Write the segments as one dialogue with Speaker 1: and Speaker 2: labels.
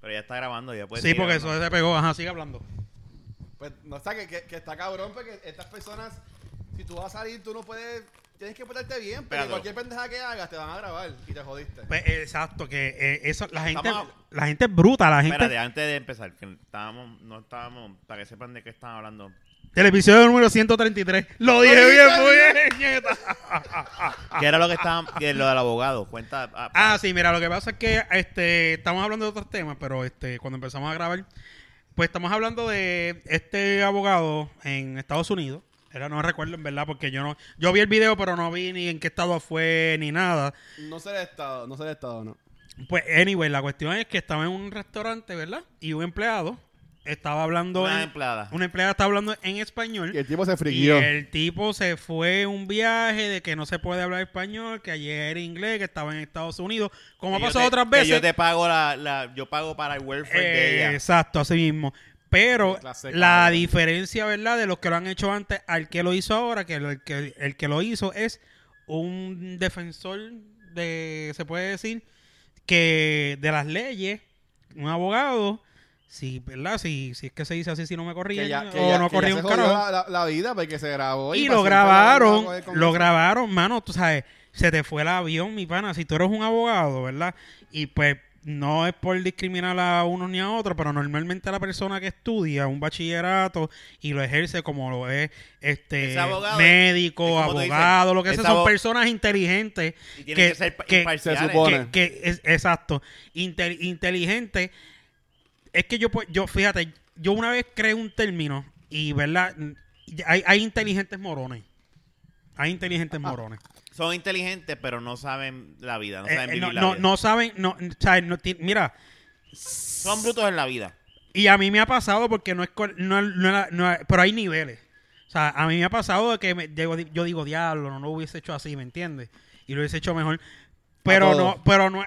Speaker 1: Pero ya está grabando, ya puede
Speaker 2: Sí, porque eso se pegó. Ajá, sigue hablando.
Speaker 3: Pues no está que, que, que está cabrón porque estas personas, si tú vas a salir, tú no puedes, tienes que portarte bien,
Speaker 1: Espérate.
Speaker 3: cualquier pendeja que hagas te van a grabar y te jodiste.
Speaker 2: Pues, exacto, que eh, eso, la gente,
Speaker 1: Estamos-
Speaker 2: la gente es bruta, la gente.
Speaker 1: Espérate, antes de empezar, que estábamos, no estábamos, para que sepan de qué están hablando.
Speaker 2: El episodio número 133. Lo dije bien, muy bien, nieta.
Speaker 1: ¿Qué era lo que estaban, que lo del abogado? Cuenta. ah,
Speaker 2: Ah, sí, mira, lo que pasa es que este, estamos hablando de otros temas, pero este, cuando empezamos a grabar, pues estamos hablando de este abogado en Estados Unidos. Era, no recuerdo en verdad, porque yo no, yo vi el video, pero no vi ni en qué estado fue ni nada.
Speaker 3: No sé el estado, no sé el estado, no.
Speaker 2: Pues, anyway, la cuestión es que estaba en un restaurante, ¿verdad? Y un empleado estaba hablando.
Speaker 1: Una
Speaker 2: en-
Speaker 1: empleada.
Speaker 2: Una empleada estaba hablando en español.
Speaker 3: Y el tipo se
Speaker 2: Y
Speaker 3: friquió.
Speaker 2: el tipo se fue un viaje de que no se puede hablar español, que ayer era inglés, que estaba en Estados Unidos, como ha
Speaker 1: Que
Speaker 2: pasado
Speaker 1: te-
Speaker 2: otras
Speaker 1: que
Speaker 2: veces.
Speaker 1: yo te pago la, la, yo pago para el welfare de ella.
Speaker 2: exacto, así mismo. Pero la
Speaker 3: cabrón.
Speaker 2: diferencia, ¿verdad? De los que lo han hecho antes al que lo hizo ahora, que el que, el que lo hizo es un defensor de, se puede decir, que de las leyes, un abogado, si, ¿verdad? Si, si es que se dice así, si no me corría
Speaker 3: Que que
Speaker 2: o no
Speaker 3: que ya
Speaker 2: corría un carajo.
Speaker 3: la, la- la vida porque se grabó.
Speaker 2: Y
Speaker 3: para
Speaker 2: lo grabaron, lo grabaron, mano, tú sabes, se te fue el avión, mi pana, si tú eres un abogado, ¿verdad? Y pues no es por discriminar a uno ni a otro, pero normalmente la persona que estudia un bachillerato y lo ejerce como lo es este
Speaker 1: abogado
Speaker 2: médico, abogado, lo que sea, son personas inteligentes
Speaker 1: Y tienen que, ser imparciales.
Speaker 3: se supone.
Speaker 2: que, que es, exacto, Intel- inteligente. Es que yo, pues, yo, fíjate, yo una vez creé un término y, ¿verdad? Hay, hay inteligentes morones. Hay inteligentes morones.
Speaker 1: Son inteligentes, pero no saben la vida. No
Speaker 2: Eh,
Speaker 1: saben
Speaker 2: eh,
Speaker 1: vivir
Speaker 2: no,
Speaker 1: la
Speaker 2: no,
Speaker 1: vida.
Speaker 2: no saben, no, ¿sabes? No mira,
Speaker 1: Son brutos en la vida.
Speaker 2: y a mí me ha pasado porque no es, no, no no pero hay niveles. O sea, a mí me ha pasado de que me- yo, yo digo, diablo, no lo hubiese hecho así, ¿me entiendes? Y lo hubiese hecho mejor. Pero no, pero no,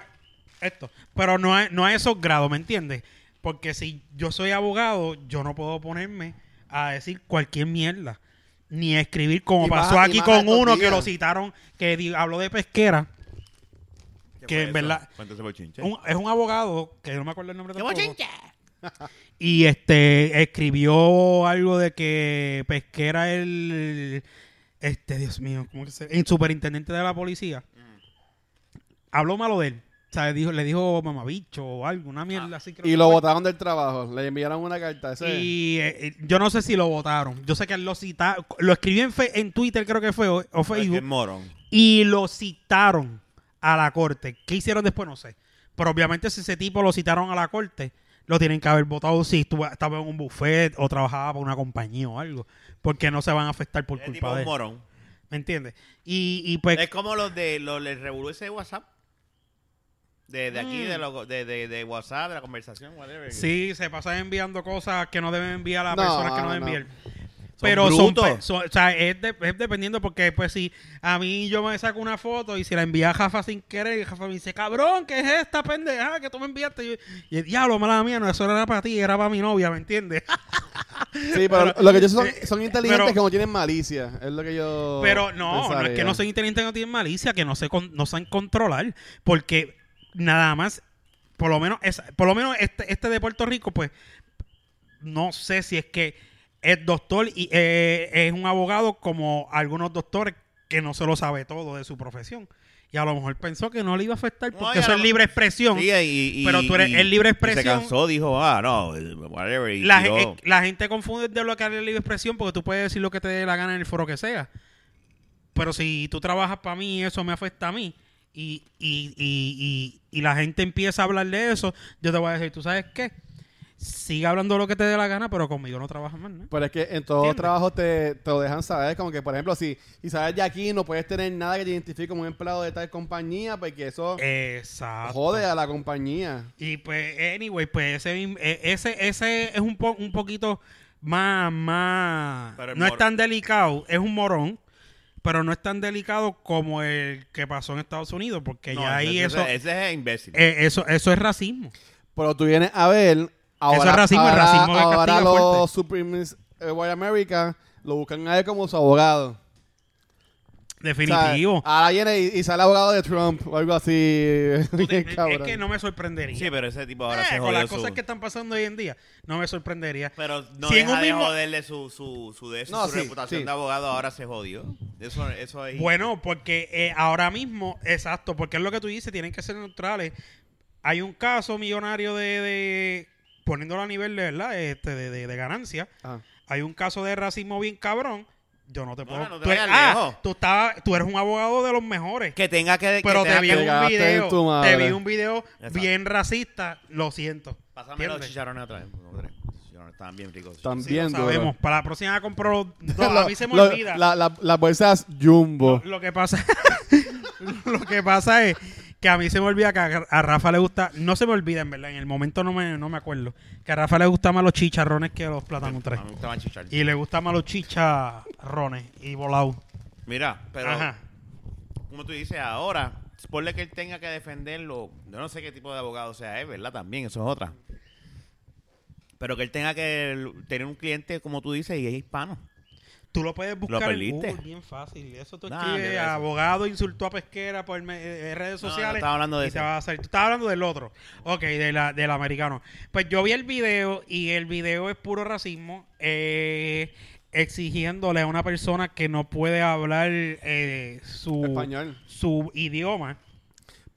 Speaker 2: esto, pero no, a- no a esos grados, ¿me entiendes? Porque si yo soy abogado, yo no puedo ponerme a decir cualquier mierda. Ni a escribir como
Speaker 3: Y
Speaker 2: pasó aquí con uno que lo citaron, que di- habló de pesquera.
Speaker 1: ¿Qué
Speaker 2: Que
Speaker 1: fue
Speaker 2: en verdad-. Un- es un abogado, que no me acuerdo el nombre
Speaker 1: ¡Qué
Speaker 2: tampoco. Y este escribió algo de que Pesquera el este Dios mío, ¿cómo que se el superintendente de la policía. Habló malo de él. O sea, dijo, le dijo mamabicho o algo, una mierda así creo
Speaker 3: Y
Speaker 2: que
Speaker 3: lo
Speaker 2: fue.
Speaker 3: botaron del trabajo. Le enviaron una carta. Ese.
Speaker 2: Y eh, eh, yo no sé si lo votaron. Yo sé que él lo citaron. Lo escribió en, fe- en Twitter, creo que fue, o, Facebook.
Speaker 1: morón.
Speaker 2: Y lo citaron a la corte. ¿Qué hicieron después? No sé. Pero obviamente si ese tipo lo citaron a la corte, lo tienen que haber votado si estuvo, estaba en un buffet o trabajaba para una compañía o algo. Porque no se van a afectar por
Speaker 1: tipo
Speaker 2: culpa
Speaker 1: es
Speaker 2: de él.
Speaker 1: morón.
Speaker 2: ¿Me entiendes? Y, y pues...
Speaker 1: Es como los de los del revolú de WhatsApp. De, de aquí,
Speaker 2: Mm.
Speaker 1: de, lo- de, de, de WhatsApp, de la conversación, whatever.
Speaker 2: Sí, se pasan enviando cosas que no deben enviar a las
Speaker 3: No,
Speaker 2: personas que no
Speaker 3: no,
Speaker 2: deben
Speaker 3: no.
Speaker 2: enviar. Pero son, son- o sea, es, de- es dependiendo porque pues si a mí yo me saco una foto y si la envía a Jafa sin querer, y Jafa me dice, cabrón, ¿qué es esta pendeja que tú me enviaste? Y, yo- y el diablo, mala mía, no, eso no era para ti, era para mi novia, ¿me entiendes?
Speaker 3: Sí, pero lo que yo son, son inteligentes
Speaker 2: pero-
Speaker 3: que no tienen malicia. Es lo que yo.
Speaker 2: Pero no, no es que no sean inteligentes, no tienen malicia, que no se con- no saben controlar, porque nada más, por lo menos, es, por lo menos este, este de Puerto Rico, pues, no sé si es que es doctor y eh, es un abogado como algunos doctores que no se lo sabe todo de su profesión. Y a lo mejor pensó que no le iba a afectar porque
Speaker 1: y
Speaker 2: eso es libre expresión.
Speaker 1: Sí, y, y-
Speaker 2: Pero tú eres-
Speaker 1: y-
Speaker 2: es libre
Speaker 1: y
Speaker 2: expresión.
Speaker 1: Se cansó, dijo, ah, no, whatever. Y
Speaker 2: la, la gente confunde de lo que es libre expresión porque tú puedes decir lo que te dé la gana en el foro que sea. Pero si tú trabajas para mí, eso me afecta a mí. Y, y, y, y, y la gente empieza a hablar de eso, yo te voy a decir, ¿tú sabes qué? Sigue hablando lo que te dé la gana, pero conmigo no trabajas más, ¿no?
Speaker 3: Pero es que en todos
Speaker 2: ¿Entiendes?
Speaker 3: trabajos te, te lo dejan saber. Como que, por ejemplo, si, sabes de aquí, no puedes tener nada que te identifique como un empleado de tal compañía, porque eso
Speaker 2: Exacto.
Speaker 3: jode a la compañía.
Speaker 2: Y pues, anyway, pues ese, eh, ese, ese es un, po- un poquito más, más... No es tan delicado, es un morón, pero no es tan delicado como el que pasó en Estados Unidos, porque
Speaker 1: No,
Speaker 2: ya ahí
Speaker 1: ese,
Speaker 2: eso,
Speaker 1: ese es imbécil.
Speaker 2: eh, eso, eso es racismo.
Speaker 3: Pero tú vienes a ver. Ahora,
Speaker 2: es racismo, el
Speaker 3: ahora,
Speaker 2: racismo
Speaker 3: ahora
Speaker 2: castiga
Speaker 3: los
Speaker 2: fuerte.
Speaker 3: Supremes eh, White America lo buscan a él como su abogado.
Speaker 2: Definitivo.
Speaker 3: O sea, ahora viene y, y sale abogado de Trump o algo así.
Speaker 2: Te- es que no me sorprendería.
Speaker 1: Sí, pero ese tipo ahora
Speaker 2: Eh,
Speaker 1: se
Speaker 2: con las
Speaker 1: su-
Speaker 2: cosas que están pasando hoy en día, no me sorprendería.
Speaker 1: Pero no
Speaker 2: Si
Speaker 1: deja
Speaker 2: un
Speaker 1: de
Speaker 2: mismo-
Speaker 1: joderle su, su, su, de eso,
Speaker 3: No,
Speaker 1: su
Speaker 3: sí,
Speaker 1: reputación
Speaker 3: sí.
Speaker 1: de abogado ahora se jodió. Eso, eso es...
Speaker 2: Bueno, porque eh, ahora mismo, exacto, porque es lo que tú dices, tienen que ser neutrales. Hay un caso millonario de, de poniéndolo a nivel de verdad, este, de, de, de ganancia.
Speaker 3: Ajá.
Speaker 2: Hay un caso de racismo bien cabrón. Yo no te
Speaker 1: No,
Speaker 2: puedo.
Speaker 1: no te
Speaker 2: tú, eres,
Speaker 1: vayas
Speaker 2: ah,
Speaker 1: lejos.
Speaker 2: tú, estabas- tú eres un abogado de los mejores.
Speaker 1: Que tenga que...
Speaker 2: pero te vi
Speaker 1: que-
Speaker 2: un video.
Speaker 3: tu madre.
Speaker 2: Te vi un video
Speaker 1: Exacto.
Speaker 2: bien racista. Lo siento.
Speaker 1: Pásame los chicharrones otra vez. no. Los Estaban bien ricos.
Speaker 3: Están
Speaker 2: Sí,
Speaker 3: bien
Speaker 2: lo sabemos. Para la próxima compro dos. a
Speaker 3: Lo-
Speaker 2: mí se me
Speaker 3: lo-
Speaker 2: olvida.
Speaker 3: la- la- Las bolsas Jumbo.
Speaker 2: Lo, lo que pasa lo que pasa es que a mí se me olvida que a, a Rafa le gusta, no se me olvida en verdad, en el momento no me, no me acuerdo, que a Rafa le gustan más los chicharrones que los plátanos 3.
Speaker 1: A mí me gustaban chicharrones.
Speaker 2: Y le gustan más los chicharrones y volados.
Speaker 1: Mira, pero...
Speaker 2: Ajá.
Speaker 1: como tú dices, ahora, ponle que él tenga que defenderlo. Yo no sé qué tipo de abogado sea él, ¿verdad? También, eso es otra. Pero que él tenga que tener un cliente, como tú dices, y es hispano.
Speaker 2: Tú lo puedes buscar en
Speaker 1: perdiste.
Speaker 2: Google, bien fácil. Eso tú
Speaker 1: Nah,
Speaker 2: escribes, abogado insultó a pesquera por me- eh, redes
Speaker 1: No, no
Speaker 2: sociales.
Speaker 1: estaba hablando de
Speaker 2: y te va a salir. Tú estabas hablando del otro. Ok, de la, del americano. Pues yo vi el video y el video es puro racismo. eh, exigiéndole a una persona que no puede hablar eh, su,
Speaker 3: Español.
Speaker 2: su idioma.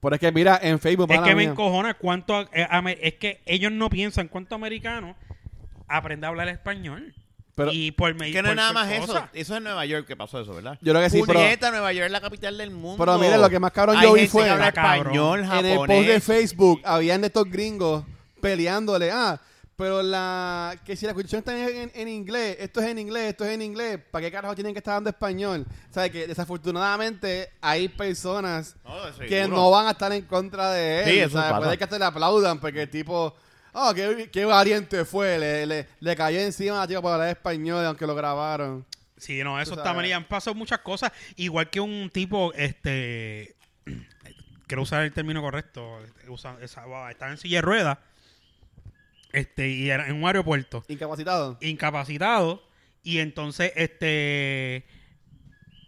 Speaker 3: Pero es que mira, en Facebook.
Speaker 2: Es que me
Speaker 3: mía.
Speaker 2: encojona cuánto... eh, es que ellos no piensan cuánto americano aprende a hablar español.
Speaker 3: Pero-
Speaker 2: y por medio
Speaker 1: Que no es nada más eso. Eso es en Nueva York que pasó eso, ¿verdad?
Speaker 3: Yo creo que sí, pero-
Speaker 1: Nueva York es la capital del mundo.
Speaker 3: Pero mire, lo que más cabrón
Speaker 1: Hay
Speaker 3: yo vi
Speaker 1: gente
Speaker 3: fue-
Speaker 1: que habla
Speaker 2: cabrón.
Speaker 1: español,
Speaker 3: en el post de
Speaker 1: japonés.
Speaker 3: Facebook habían estos gringos peleándole. Ah, pero la que si la constitución está en, en- en inglés, esto es en inglés, esto es en inglés, ¿para qué carajo tienen que estar dando español? Sea, que desafortunadamente hay personas
Speaker 1: No,
Speaker 3: que no van a estar en contra de él.
Speaker 1: Sí,
Speaker 3: o
Speaker 1: eso
Speaker 3: sea,
Speaker 1: pasa.
Speaker 3: puede que hasta le aplaudan porque el tipo, oh, qué, qué valiente fue, le, le, le cayó encima a la tipa por hablar español, aunque lo grabaron.
Speaker 2: Sí, no, eso está
Speaker 3: sabes.
Speaker 2: mal han pasado muchas cosas. Igual que un tipo, este, quiero usar el término correcto, usa, esa- estaba en silla de ruedas, este, y era en un aeropuerto,
Speaker 3: Incapacitado.
Speaker 2: incapacitado, y entonces, este,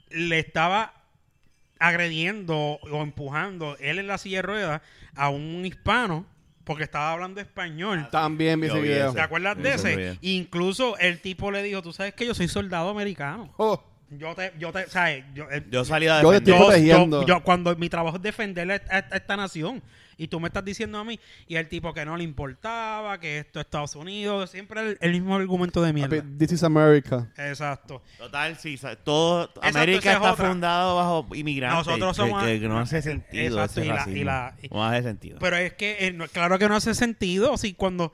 Speaker 2: le estaba agrediendo o empujando él en la silla de ruedas a un hispano porque estaba hablando español.
Speaker 3: También vi
Speaker 1: Yo
Speaker 3: ese
Speaker 1: vi
Speaker 3: video.
Speaker 2: ¿Te acuerdas de ese? Incluso el tipo le dijo, tú sabes que yo soy soldado americano.
Speaker 3: Oh,
Speaker 2: Yo te, yo te, ¿sabes? Yo, eh,
Speaker 1: Yo salí a
Speaker 3: Yo
Speaker 1: defender.
Speaker 3: estoy protegiendo.
Speaker 2: yo- yo- cuando mi trabajo es defender a, a- a esta nación y tú me estás diciendo a mí y el tipo que no le importaba, que esto es Estados Unidos, siempre el, el mismo argumento de mierda.
Speaker 3: this is America.
Speaker 2: Exacto.
Speaker 1: Total, sí. Todo,
Speaker 2: Exacto,
Speaker 1: América está
Speaker 2: otra.
Speaker 1: fundado bajo inmigrantes.
Speaker 2: Nosotros somos-
Speaker 1: Que, que no hace sentido
Speaker 2: Exacto,
Speaker 1: ese
Speaker 2: y la- y la-
Speaker 1: No hace sentido.
Speaker 2: Pero es que, eh, no- claro que no hace sentido. Si cuando.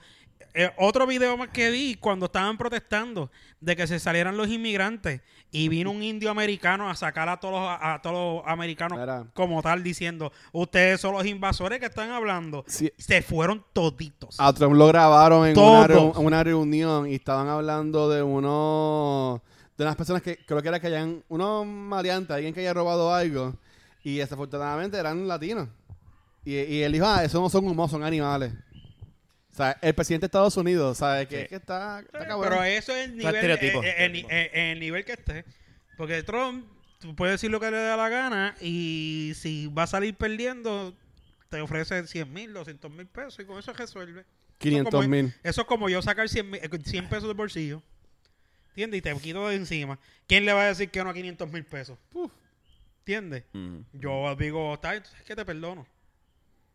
Speaker 2: Eh, otro video más que vi cuando estaban protestando de que se salieran los inmigrantes y vino un indio americano a sacar a todos los, a, todos los americanos
Speaker 3: Mira.
Speaker 2: como tal diciendo ustedes son los invasores que están hablando
Speaker 3: Sí.
Speaker 2: se fueron toditos
Speaker 3: A Trump lo grabaron en una, reu- una reunión y estaban hablando de unos de unas personas que creo que era que hayan unos maleantes, alguien que haya robado algo y desafortunadamente eran latinos. Y, y él dijo, ah, esos no son humanos, son animales. O sea, el presidente de Estados Unidos, ¿sabes? Que,
Speaker 1: Sí.
Speaker 3: es que está, está cabrón.
Speaker 2: pero eso es el nivel, el,
Speaker 1: estereotipo.
Speaker 2: eh, eh, el nivel que esté porque Trump tú puedes decir lo que le da la gana y si va a salir perdiendo te ofrece 100 mil, 200 mil pesos y con eso resuelve. Eso
Speaker 3: 500
Speaker 2: como-
Speaker 3: mil.
Speaker 2: Eso es como yo sacar 100, mil- eh, 100 pesos del bolsillo. ¿Entiendes? Y te quito de encima. ¿Quién le va a decir que no a 500 mil pesos?
Speaker 3: Uf.
Speaker 2: ¿Entiendes?
Speaker 1: Mm.
Speaker 2: Yo digo, está es que te perdono.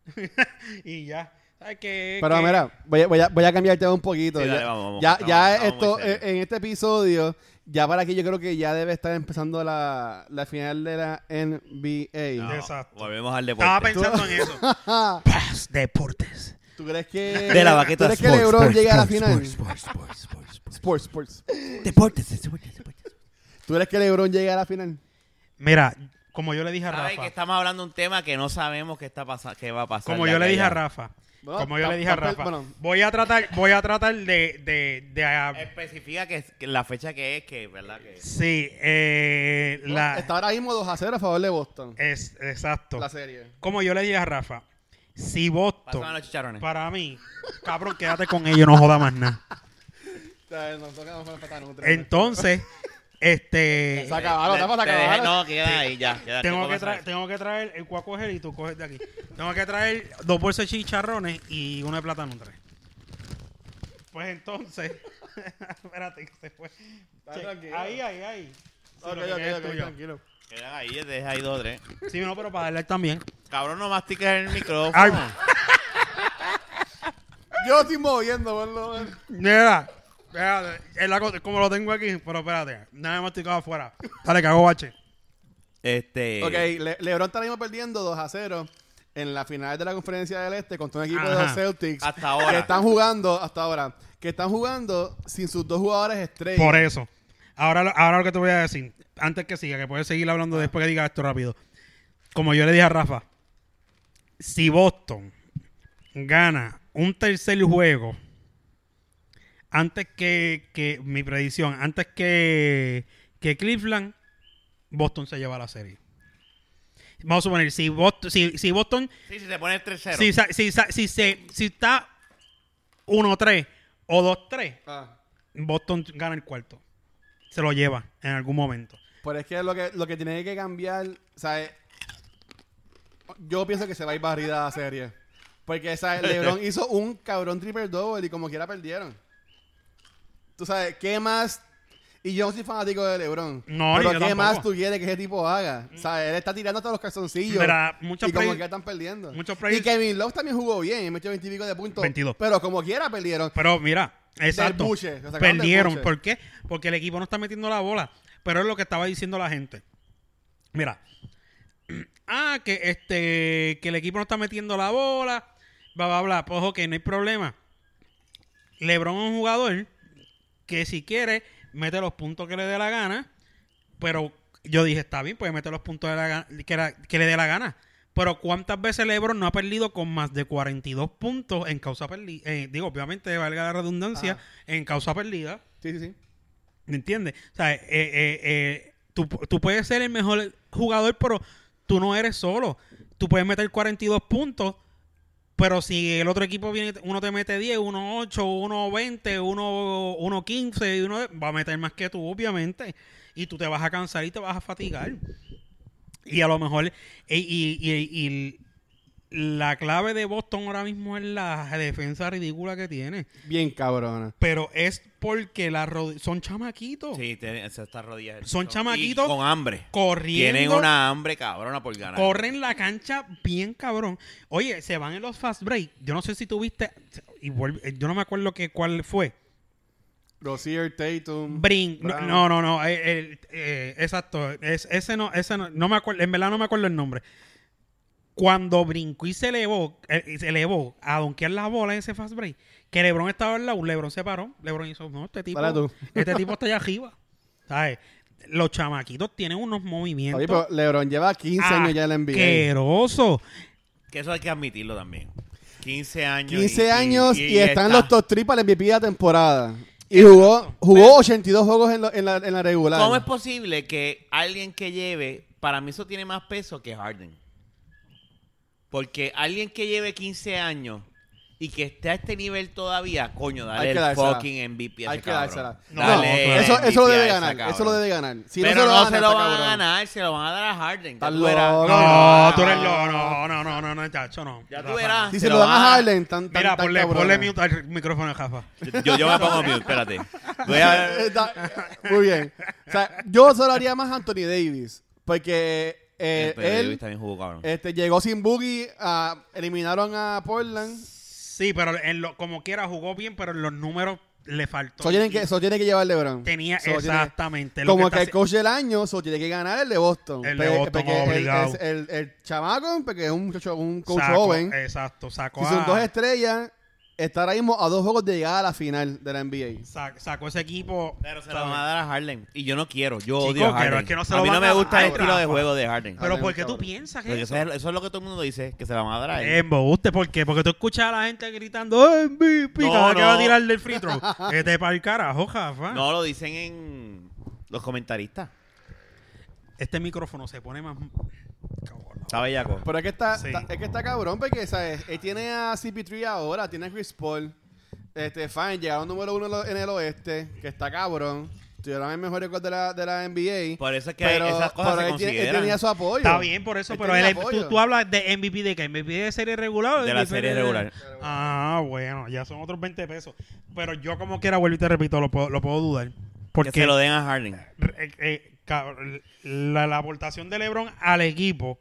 Speaker 2: y ya. ¿Sabes qué?
Speaker 3: Pero
Speaker 2: Que-
Speaker 3: mira, voy a, voy, a, voy a cambiar el tema un poquito.
Speaker 1: Sí, dale,
Speaker 3: ya
Speaker 1: vamos, vamos,
Speaker 3: ya,
Speaker 1: estamos-
Speaker 3: ya
Speaker 1: estamos
Speaker 3: esto, eh, en este episodio, ya para aquí yo creo que ya debe estar empezando la, la final de la NBA.
Speaker 1: No,
Speaker 2: Exacto.
Speaker 1: Volvemos al deporte.
Speaker 2: Estaba pensando en eso. Paz, deportes.
Speaker 3: ¿Tú crees que,
Speaker 1: De la baqueta
Speaker 3: ¿tú crees que
Speaker 1: Sports,
Speaker 3: LeBron
Speaker 1: Sports,
Speaker 3: llegue a la
Speaker 1: Sports,
Speaker 3: final?
Speaker 1: Sports, Sports, Sports, Sports.
Speaker 3: Sports, sports.
Speaker 1: Deportes, deportes, deportes.
Speaker 3: ¿Tú crees que LeBron llegue a la final?
Speaker 2: Mira, como yo le dije a Rafa.
Speaker 1: que estamos hablando de un tema que no sabemos qué está pasando, qué va a pasar.
Speaker 2: Como yo le dije a. Rafa.
Speaker 3: Bueno,
Speaker 2: como yo le dije a Rafa.
Speaker 3: bueno.
Speaker 2: Voy a tratar, voy a tratar de, de, de, ah,
Speaker 1: Especifica que, que la fecha que es, que verdad que
Speaker 2: sí, eh, la,
Speaker 3: Está ahora mismo 2 a 0 a favor de Boston.
Speaker 2: es exacto.
Speaker 3: La serie.
Speaker 2: Como yo le dije a Rafa, si Boston,
Speaker 1: los chicharrones.
Speaker 2: para mí, cabrón, quédate con ellos, no joda más nada. Entonces, Este.
Speaker 1: Te-
Speaker 3: tapa, saca
Speaker 1: te dejé-. No, queda ahí ya. queda-
Speaker 2: Tengo
Speaker 1: ¿qué
Speaker 2: que, traer, tengo que traer el cuaco gel y tú coges de aquí. Tengo que traer dos bolsas de chicharrones y uno de plátano tres. Pues entonces. espérate, que se fue.
Speaker 3: Está
Speaker 2: Che,
Speaker 3: tranquilo.
Speaker 2: ahí, ahí, ahí.
Speaker 3: Ok,
Speaker 2: lo que
Speaker 3: ok,
Speaker 2: quede es
Speaker 3: ok,
Speaker 2: tuyo.
Speaker 3: tranquilo.
Speaker 1: Queda ahí, deja ahí dos o tres.
Speaker 2: Sí, no, pero para darle también.
Speaker 1: Cabrón, no mastiques en el micrófono.
Speaker 2: Ay.
Speaker 3: Yo estoy moviendo, boludo.
Speaker 2: Mira, espérate, es la cosa- como lo tengo aquí, pero espérate, nada más masticado afuera. Dale, hago bache.
Speaker 1: Este.
Speaker 3: Ok, Le- LeBron está ahora mismo perdiendo 2 a 0 en la final de la conferencia del Este contra un equipo de
Speaker 2: Ajá.
Speaker 3: los Celtics.
Speaker 1: Hasta ahora.
Speaker 3: Que están jugando, hasta ahora, que están jugando sin sus dos jugadores estrellas.
Speaker 2: Por eso. Ahora, lo- ahora lo que te voy a decir, antes que siga, que puedes seguir hablando después que diga esto rápido. Como yo le dije a Rafa, si Boston gana un tercer juego, antes que, que mi predicción, antes que, que Cleveland, Boston se lleva la serie. Vamos a suponer, si Boston, si, si Boston
Speaker 1: Sí, si se pone el 3-0.
Speaker 2: si, sa- si, sa- si, se, si está 1-3 o 2-3,
Speaker 3: Ah.
Speaker 2: Boston gana el cuarto. Se lo lleva en algún momento.
Speaker 3: Pero es que lo que, lo que tiene que cambiar, ¿sabes? Yo pienso que se va a ir barrida la serie. Porque, ¿sabes? LeBron hizo un cabrón triple double y como quiera perdieron. Tú sabes, ¿qué más? Y yo no soy fanático de LeBron.
Speaker 2: No,
Speaker 3: pero ¿qué
Speaker 2: tampoco.
Speaker 3: más tú quieres que ese tipo haga? ¿Sabes? Él está tirando hasta los calzoncillos.
Speaker 2: Mira, muchos
Speaker 3: y como quiera están perdiendo.
Speaker 2: muchos
Speaker 3: y Kevin Love también jugó bien. metió 20 y pico de puntos.
Speaker 2: 22.
Speaker 3: Pero como quiera perdieron.
Speaker 2: Pero mira, exacto.
Speaker 3: buche,
Speaker 2: Perdieron. ¿Por qué? Porque el equipo no está metiendo la bola. Pero es lo que estaba diciendo la gente. Mira. Ah, que este que el equipo no está metiendo la bola. Bla, bla, bla. Pues ok, no hay problema. LeBron es un jugador que si quiere mete los puntos que le dé la gana. Pero yo dije, está bien, puede meter los puntos de la gana- que, la- que le dé la gana. Pero ¿cuántas veces LeBron no ha perdido con más de 42 puntos en causa perdida? digo, obviamente, valga la redundancia,
Speaker 3: Ajá.
Speaker 2: en causa perdida.
Speaker 3: Sí, sí, sí.
Speaker 2: ¿Me entiendes? O sea, eh, eh, eh, tú, tú puedes ser el mejor jugador, pero tú no eres solo. Tú puedes meter 42 puntos, pero si el otro equipo viene, uno te mete 10, uno 8, uno 20, uno, uno 15, y uno va a meter más que tú, obviamente. Y tú te vas a cansar y te vas a fatigar. Y a lo mejor, y, y- y- y la clave de Boston ahora mismo es la defensa ridícula que tiene.
Speaker 3: Bien cabrona.
Speaker 2: Pero es porque la son chamaquitos.
Speaker 1: Sí, tiene se está rodillas.
Speaker 2: Son chamaquitos
Speaker 1: Y con hambre.
Speaker 2: corriendo.
Speaker 1: Tienen una hambre cabrona por ganar.
Speaker 2: Corren la cancha bien cabrón. Oye, se van en los fast break. Yo no sé si tuviste. Y vuelve- yo no me acuerdo que, cuál fue.
Speaker 3: Rozier, Tatum.
Speaker 2: Brin. No,
Speaker 3: Brown.
Speaker 2: no, no. no, eh, eh, eh, exacto. Es- ese no, ese no. No me acuerdo. En verdad no me acuerdo el nombre. Cuando brincó y se elevó, eh, y se elevó a donkear la bola en ese fast break, que Lebron estaba al lado, Lebron se paró. Lebron hizo, no, este tipo, este tipo está allá arriba. ¿Sabes? Los chamaquitos tienen unos movimientos.
Speaker 3: Oye, pero LeBron lleva 15
Speaker 2: Ah,
Speaker 3: años ya en la NBA.
Speaker 2: asqueroso.
Speaker 1: Que eso hay que admitirlo también. 15 años.
Speaker 3: 15 años y, están
Speaker 1: está-
Speaker 3: los top 3 para el MVP de la temporada. Y jugó, jugó 82 juegos en, lo- en la, en la regular.
Speaker 1: ¿Cómo es posible que alguien que lleve, para mí eso tiene más peso que Harden? Porque alguien que lleve 15 años y que esté a este nivel todavía, coño,
Speaker 3: Hay
Speaker 1: dale el fucking MVP a
Speaker 3: Hay
Speaker 1: ese
Speaker 3: que
Speaker 1: cabrón.
Speaker 3: dársela.
Speaker 2: No,
Speaker 3: No,
Speaker 1: Dale
Speaker 3: eso, eso lo debe ganar. Eso lo debe ganar. Si
Speaker 1: Pero
Speaker 3: no se lo
Speaker 1: no
Speaker 3: gana,
Speaker 1: se lo
Speaker 3: está
Speaker 1: van a ganar, se lo van a dar a Harden.
Speaker 2: No,
Speaker 3: no,
Speaker 2: tú eres
Speaker 3: no.
Speaker 2: loco. No, no, no, no, no, chacho, no.
Speaker 1: Ya tú verás.
Speaker 3: Si
Speaker 1: Se
Speaker 3: se
Speaker 1: lo
Speaker 3: lo dan
Speaker 1: van
Speaker 3: a Harden, tan, tan,
Speaker 2: Mira,
Speaker 3: tan
Speaker 2: ponle, ponle mute al micrófono a Rafa.
Speaker 1: Yo, yo me pongo mute, espérate. Voy a...
Speaker 3: Está- Muy bien. O sea, yo solo haría más a Anthony Davis. Porque eh,
Speaker 1: Davis
Speaker 3: él
Speaker 1: también jugó, cabrón.
Speaker 3: este, llegó sin boogie. ah, eliminaron a Portland.
Speaker 2: Sí, pero en lo, como quiera jugó bien, pero en los números le faltó.
Speaker 3: Eso tiene que, eso tiene que llevar LeBron.
Speaker 2: Tenía
Speaker 3: So, tiene-
Speaker 2: exactamente. lo
Speaker 3: como
Speaker 2: está
Speaker 3: que el coach del año, so, tiene que ganar el de Boston.
Speaker 2: El de
Speaker 3: Pe-
Speaker 2: Boston,
Speaker 3: el-
Speaker 2: obligado.
Speaker 3: el, el, el chamaco, porque es un muchacho, un coach
Speaker 2: sacó-
Speaker 3: joven.
Speaker 2: Exacto, sacó,
Speaker 3: Si son
Speaker 2: a-
Speaker 3: dos estrellas, está ahora mismo a dos juegos de llegar a la final de la NBA.
Speaker 2: sa- sacó ese equipo.
Speaker 1: Pero se lo van a dar a Harden. Y yo no quiero. Yo
Speaker 2: Chico,
Speaker 1: odio a
Speaker 2: pero
Speaker 1: Harden.
Speaker 2: es que no se
Speaker 1: a
Speaker 2: lo
Speaker 1: mí no
Speaker 2: van
Speaker 1: me gusta el estilo de
Speaker 2: Rafa.
Speaker 1: juego de Harden.
Speaker 2: Pero
Speaker 3: Harden,
Speaker 2: ¿por qué tú
Speaker 3: cabrón.
Speaker 2: piensas
Speaker 1: Porque
Speaker 2: que
Speaker 1: eso, es, eso es lo que todo el mundo dice, que se la van a dar a él.
Speaker 2: Embuste, ¿por qué? Porque tú escuchas a la gente gritando ¡Oh, MVP!
Speaker 1: No,
Speaker 2: cada vez que
Speaker 1: no.
Speaker 2: va a tirar del free throw. Vete para el carajo, Jafa.
Speaker 1: No, lo dicen en los comentaristas.
Speaker 2: Este micrófono se pone más... Cabrón.
Speaker 1: ¿Está bellaco?
Speaker 3: Pero es que está,
Speaker 2: Sí.
Speaker 3: está- es que está cabrón, porque ¿sabes? él tiene a CP3 ahora, tiene a Chris Paul. Este, fine, llegaron número uno en lo- en el oeste, que está cabrón. tuvieron el mejor récord de la, de la NBA.
Speaker 1: Por eso es que
Speaker 3: pero,
Speaker 1: esas cosas
Speaker 3: pero
Speaker 1: se
Speaker 3: él, tiene- él
Speaker 1: consideran.
Speaker 3: tenía su apoyo.
Speaker 2: Está bien, por eso,
Speaker 3: Él
Speaker 2: pero
Speaker 3: tenía
Speaker 2: él-
Speaker 3: apoyo.
Speaker 2: tú, tú hablas de MVP de que MVP de serie regular o
Speaker 1: De la
Speaker 2: MVP
Speaker 1: serie regular.
Speaker 2: Ah, bueno, ya son otros 20 pesos. Pero yo como quiera, vuelvo y te repito, lo puedo, lo puedo dudar. Porque
Speaker 1: Que se lo den a Harden.
Speaker 2: eh, eh, la, la aportación de LeBron al equipo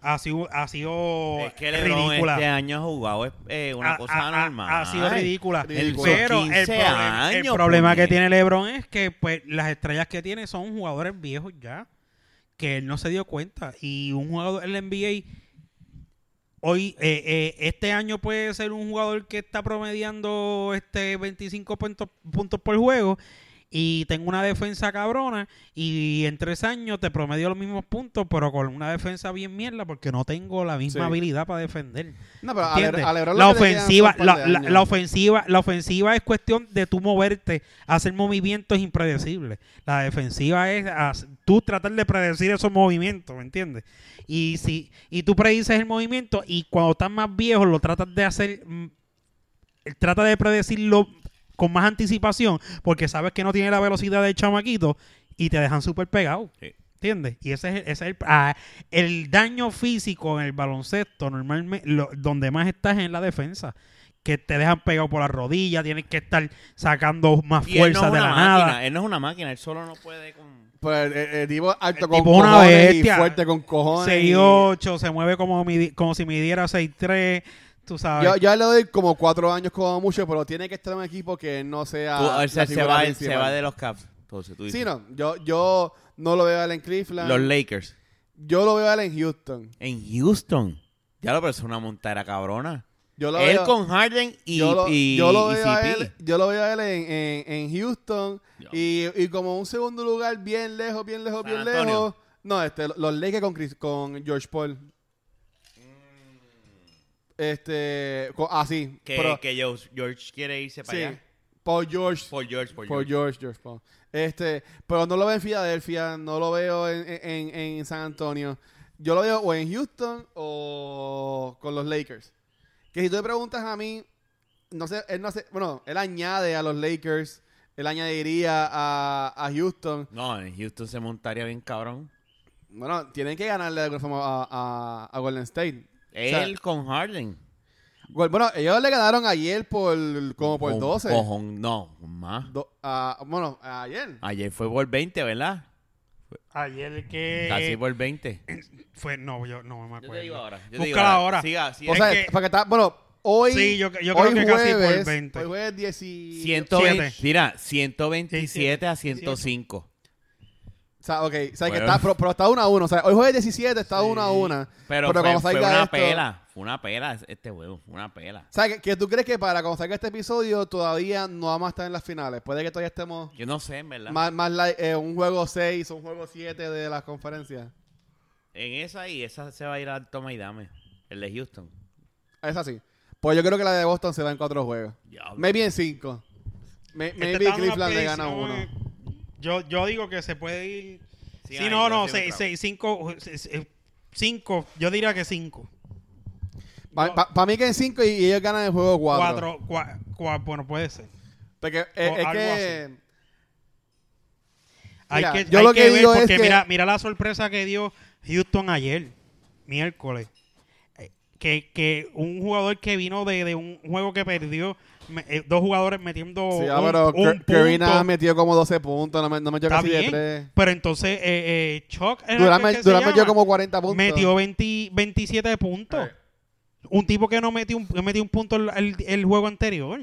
Speaker 2: ha sido, ha sido
Speaker 1: Es que LeBron
Speaker 2: ridícula.
Speaker 1: este año ha jugado es eh, una
Speaker 2: Ha-
Speaker 1: cosa
Speaker 2: ha- ha-
Speaker 1: normal.
Speaker 2: Ha, sido ridícula.
Speaker 3: Ridícula.
Speaker 2: Pero el,
Speaker 1: 15
Speaker 2: problema, el
Speaker 1: años,
Speaker 2: problema que tiene LeBron es que pues las estrellas que tiene son jugadores viejos ya. Que él no se dio cuenta. Y un jugador en la NBA hoy, eh, eh, este año puede ser un jugador que está promediando este 25 puntos, puntos por juego y tengo una defensa cabrona y en tres años te promedio los mismos puntos, pero con una defensa bien mierda porque no tengo la misma
Speaker 3: Sí.
Speaker 2: habilidad para defender.
Speaker 3: No, pero a Le- a
Speaker 2: la
Speaker 3: lo que
Speaker 2: ofensiva, la, la- ofensiva, la ofensiva es cuestión de tú moverte, hacer movimientos impredecibles. La defensiva es haz- tú tratar de predecir esos movimientos, ¿me entiendes? Y si y tú predices el movimiento y cuando estás más viejo lo tratas de hacer mm, trata de predecirlo con más anticipación porque sabes que no tiene la velocidad del chamaquito y te dejan súper pegado.
Speaker 1: Sí.
Speaker 2: ¿Entiendes? Y ese es, ese es el, ah, el daño físico en el baloncesto, normalmente, lo- donde más estás es en la defensa. Que te dejan pegado por la rodilla, tienes que estar sacando más
Speaker 1: Y no
Speaker 2: fuerza de
Speaker 1: una
Speaker 2: la
Speaker 1: máquina.
Speaker 2: nada.
Speaker 1: Él no es una máquina. Él solo no puede con...
Speaker 3: Pues el, el tipo alto
Speaker 2: El
Speaker 3: con
Speaker 2: tipo una
Speaker 3: cojones y
Speaker 2: bestia.
Speaker 3: fuerte con cojones. y-
Speaker 2: 6'8, se mueve como, midi- como si midiera 6'3, tú sabes.
Speaker 3: Yo, yo le doy como cuatro años como mucho, pero tiene que estar en un equipo que no sea.
Speaker 1: Tú- se, va, se va de los Cavs. Entonces, tú dices.
Speaker 3: Sí, no. Yo, yo no lo veo a él en Cleveland.
Speaker 1: Los Lakers.
Speaker 3: Yo lo veo a él en Houston.
Speaker 1: En Houston. Ya lo pero es una montera cabrona.
Speaker 3: Yo lo
Speaker 1: Él
Speaker 3: veo,
Speaker 1: con Harden y,
Speaker 3: yo lo,
Speaker 1: y,
Speaker 3: yo lo
Speaker 1: y
Speaker 3: veo a
Speaker 1: CP.
Speaker 3: él, yo lo veo a él en, en, en Houston y, y como un segundo lugar bien lejos, bien lejos,
Speaker 1: San
Speaker 3: bien
Speaker 1: Antonio.
Speaker 3: lejos. No, este, los Lakers con, Chris- con George Paul. Este, así.
Speaker 1: Que,
Speaker 3: pero-
Speaker 1: que George, George quiere irse para
Speaker 3: sí,
Speaker 1: allá.
Speaker 3: Paul George.
Speaker 1: Por George, por
Speaker 3: Por
Speaker 1: George.
Speaker 3: George, George Paul. Este, pero no lo veo en Filadelfia, no lo veo en, en, en San Antonio. Yo lo veo o en Houston o con los Lakers. Que si tú me preguntas a mí, no sé, él no sé, bueno, él añade a los Lakers, él añadiría a, a Houston.
Speaker 1: No, en Houston se montaría bien cabrón.
Speaker 3: Bueno, tienen que ganarle de alguna forma a, a, a Golden State. Sea,
Speaker 1: Él con Harden.
Speaker 3: Bueno, ellos le ganaron ayer por como por
Speaker 1: Con
Speaker 3: 12.
Speaker 1: cojón- no, más.
Speaker 3: Do- ah, bueno, ayer.
Speaker 1: Ayer fue por 20, ¿verdad?
Speaker 2: Ayer que
Speaker 1: Casi por 20.
Speaker 2: fue, no, yo no me
Speaker 1: Yo
Speaker 2: acuerdo.
Speaker 1: te digo ahora. Yo digo
Speaker 2: ahora.
Speaker 1: Siga, siga.
Speaker 3: O sea,
Speaker 2: que-
Speaker 3: porque está, bueno, hoy,
Speaker 2: Sí, yo, yo
Speaker 3: hoy
Speaker 2: creo que casi por
Speaker 3: jueves,
Speaker 2: 20.
Speaker 3: Hoy jueves 17.
Speaker 1: 120,
Speaker 2: siete.
Speaker 1: mira, 127 a
Speaker 2: 18.
Speaker 1: 105.
Speaker 3: O sea, ok, o sea, que está, pero, pero está 1 a 1. O sea, hoy jueves 17 está 1 a 1.
Speaker 1: Pero, fue,
Speaker 3: cuando
Speaker 1: fue
Speaker 3: salga
Speaker 1: una
Speaker 3: esto-
Speaker 1: pela. Fue una pela este. Fue una pela.
Speaker 3: O sea, que, que tú crees que para cuando salga este episodio todavía no vamos a estar en las finales. Puede que todavía estemos
Speaker 1: Yo no sé, en verdad.
Speaker 3: más, más like, eh, un juego 6 o un juego 7 de las conferencias.
Speaker 1: En esa y esa se va a ir al toma y dame. El de Houston.
Speaker 3: Es así. Pues yo creo que la de Boston se va en 4 juegos.
Speaker 1: Diablo.
Speaker 3: Maybe en 5.
Speaker 2: Este
Speaker 3: Maybe Cleveland le gana uno.
Speaker 2: Yo, yo digo que se puede ir.
Speaker 1: Sí,
Speaker 2: Sí, no, no, seis, seis, cinco, seis, cinco, yo diría que cinco.
Speaker 3: Para mí que en 5 y, y ellos ganan el juego 4.
Speaker 2: Cuatro, cua- cua- bueno, puede ser.
Speaker 3: Porque eh, es que...
Speaker 2: Hay
Speaker 3: Mira,
Speaker 2: que,
Speaker 3: yo
Speaker 2: hay
Speaker 3: lo que
Speaker 2: que ver
Speaker 3: es
Speaker 2: porque
Speaker 3: que-
Speaker 2: mira, mira la sorpresa que dio Houston ayer, miércoles. Eh, Que, que un jugador que vino de, de un juego que perdió, me- eh, dos jugadores metiendo
Speaker 3: Sí, ah,
Speaker 2: un,
Speaker 3: pero
Speaker 2: un punto.
Speaker 3: metió como 12 puntos, no, me, no metió
Speaker 2: Está
Speaker 3: casi de
Speaker 2: bien,
Speaker 3: 3.
Speaker 2: Pero entonces, eh, eh, Chuck era
Speaker 3: Durán,
Speaker 2: el
Speaker 3: me-
Speaker 2: se
Speaker 3: Durán metió como 40 puntos.
Speaker 2: metió 20 27 puntos.
Speaker 3: Eh.
Speaker 2: Un tipo que no metió un, metió un punto el, el- el juego anterior.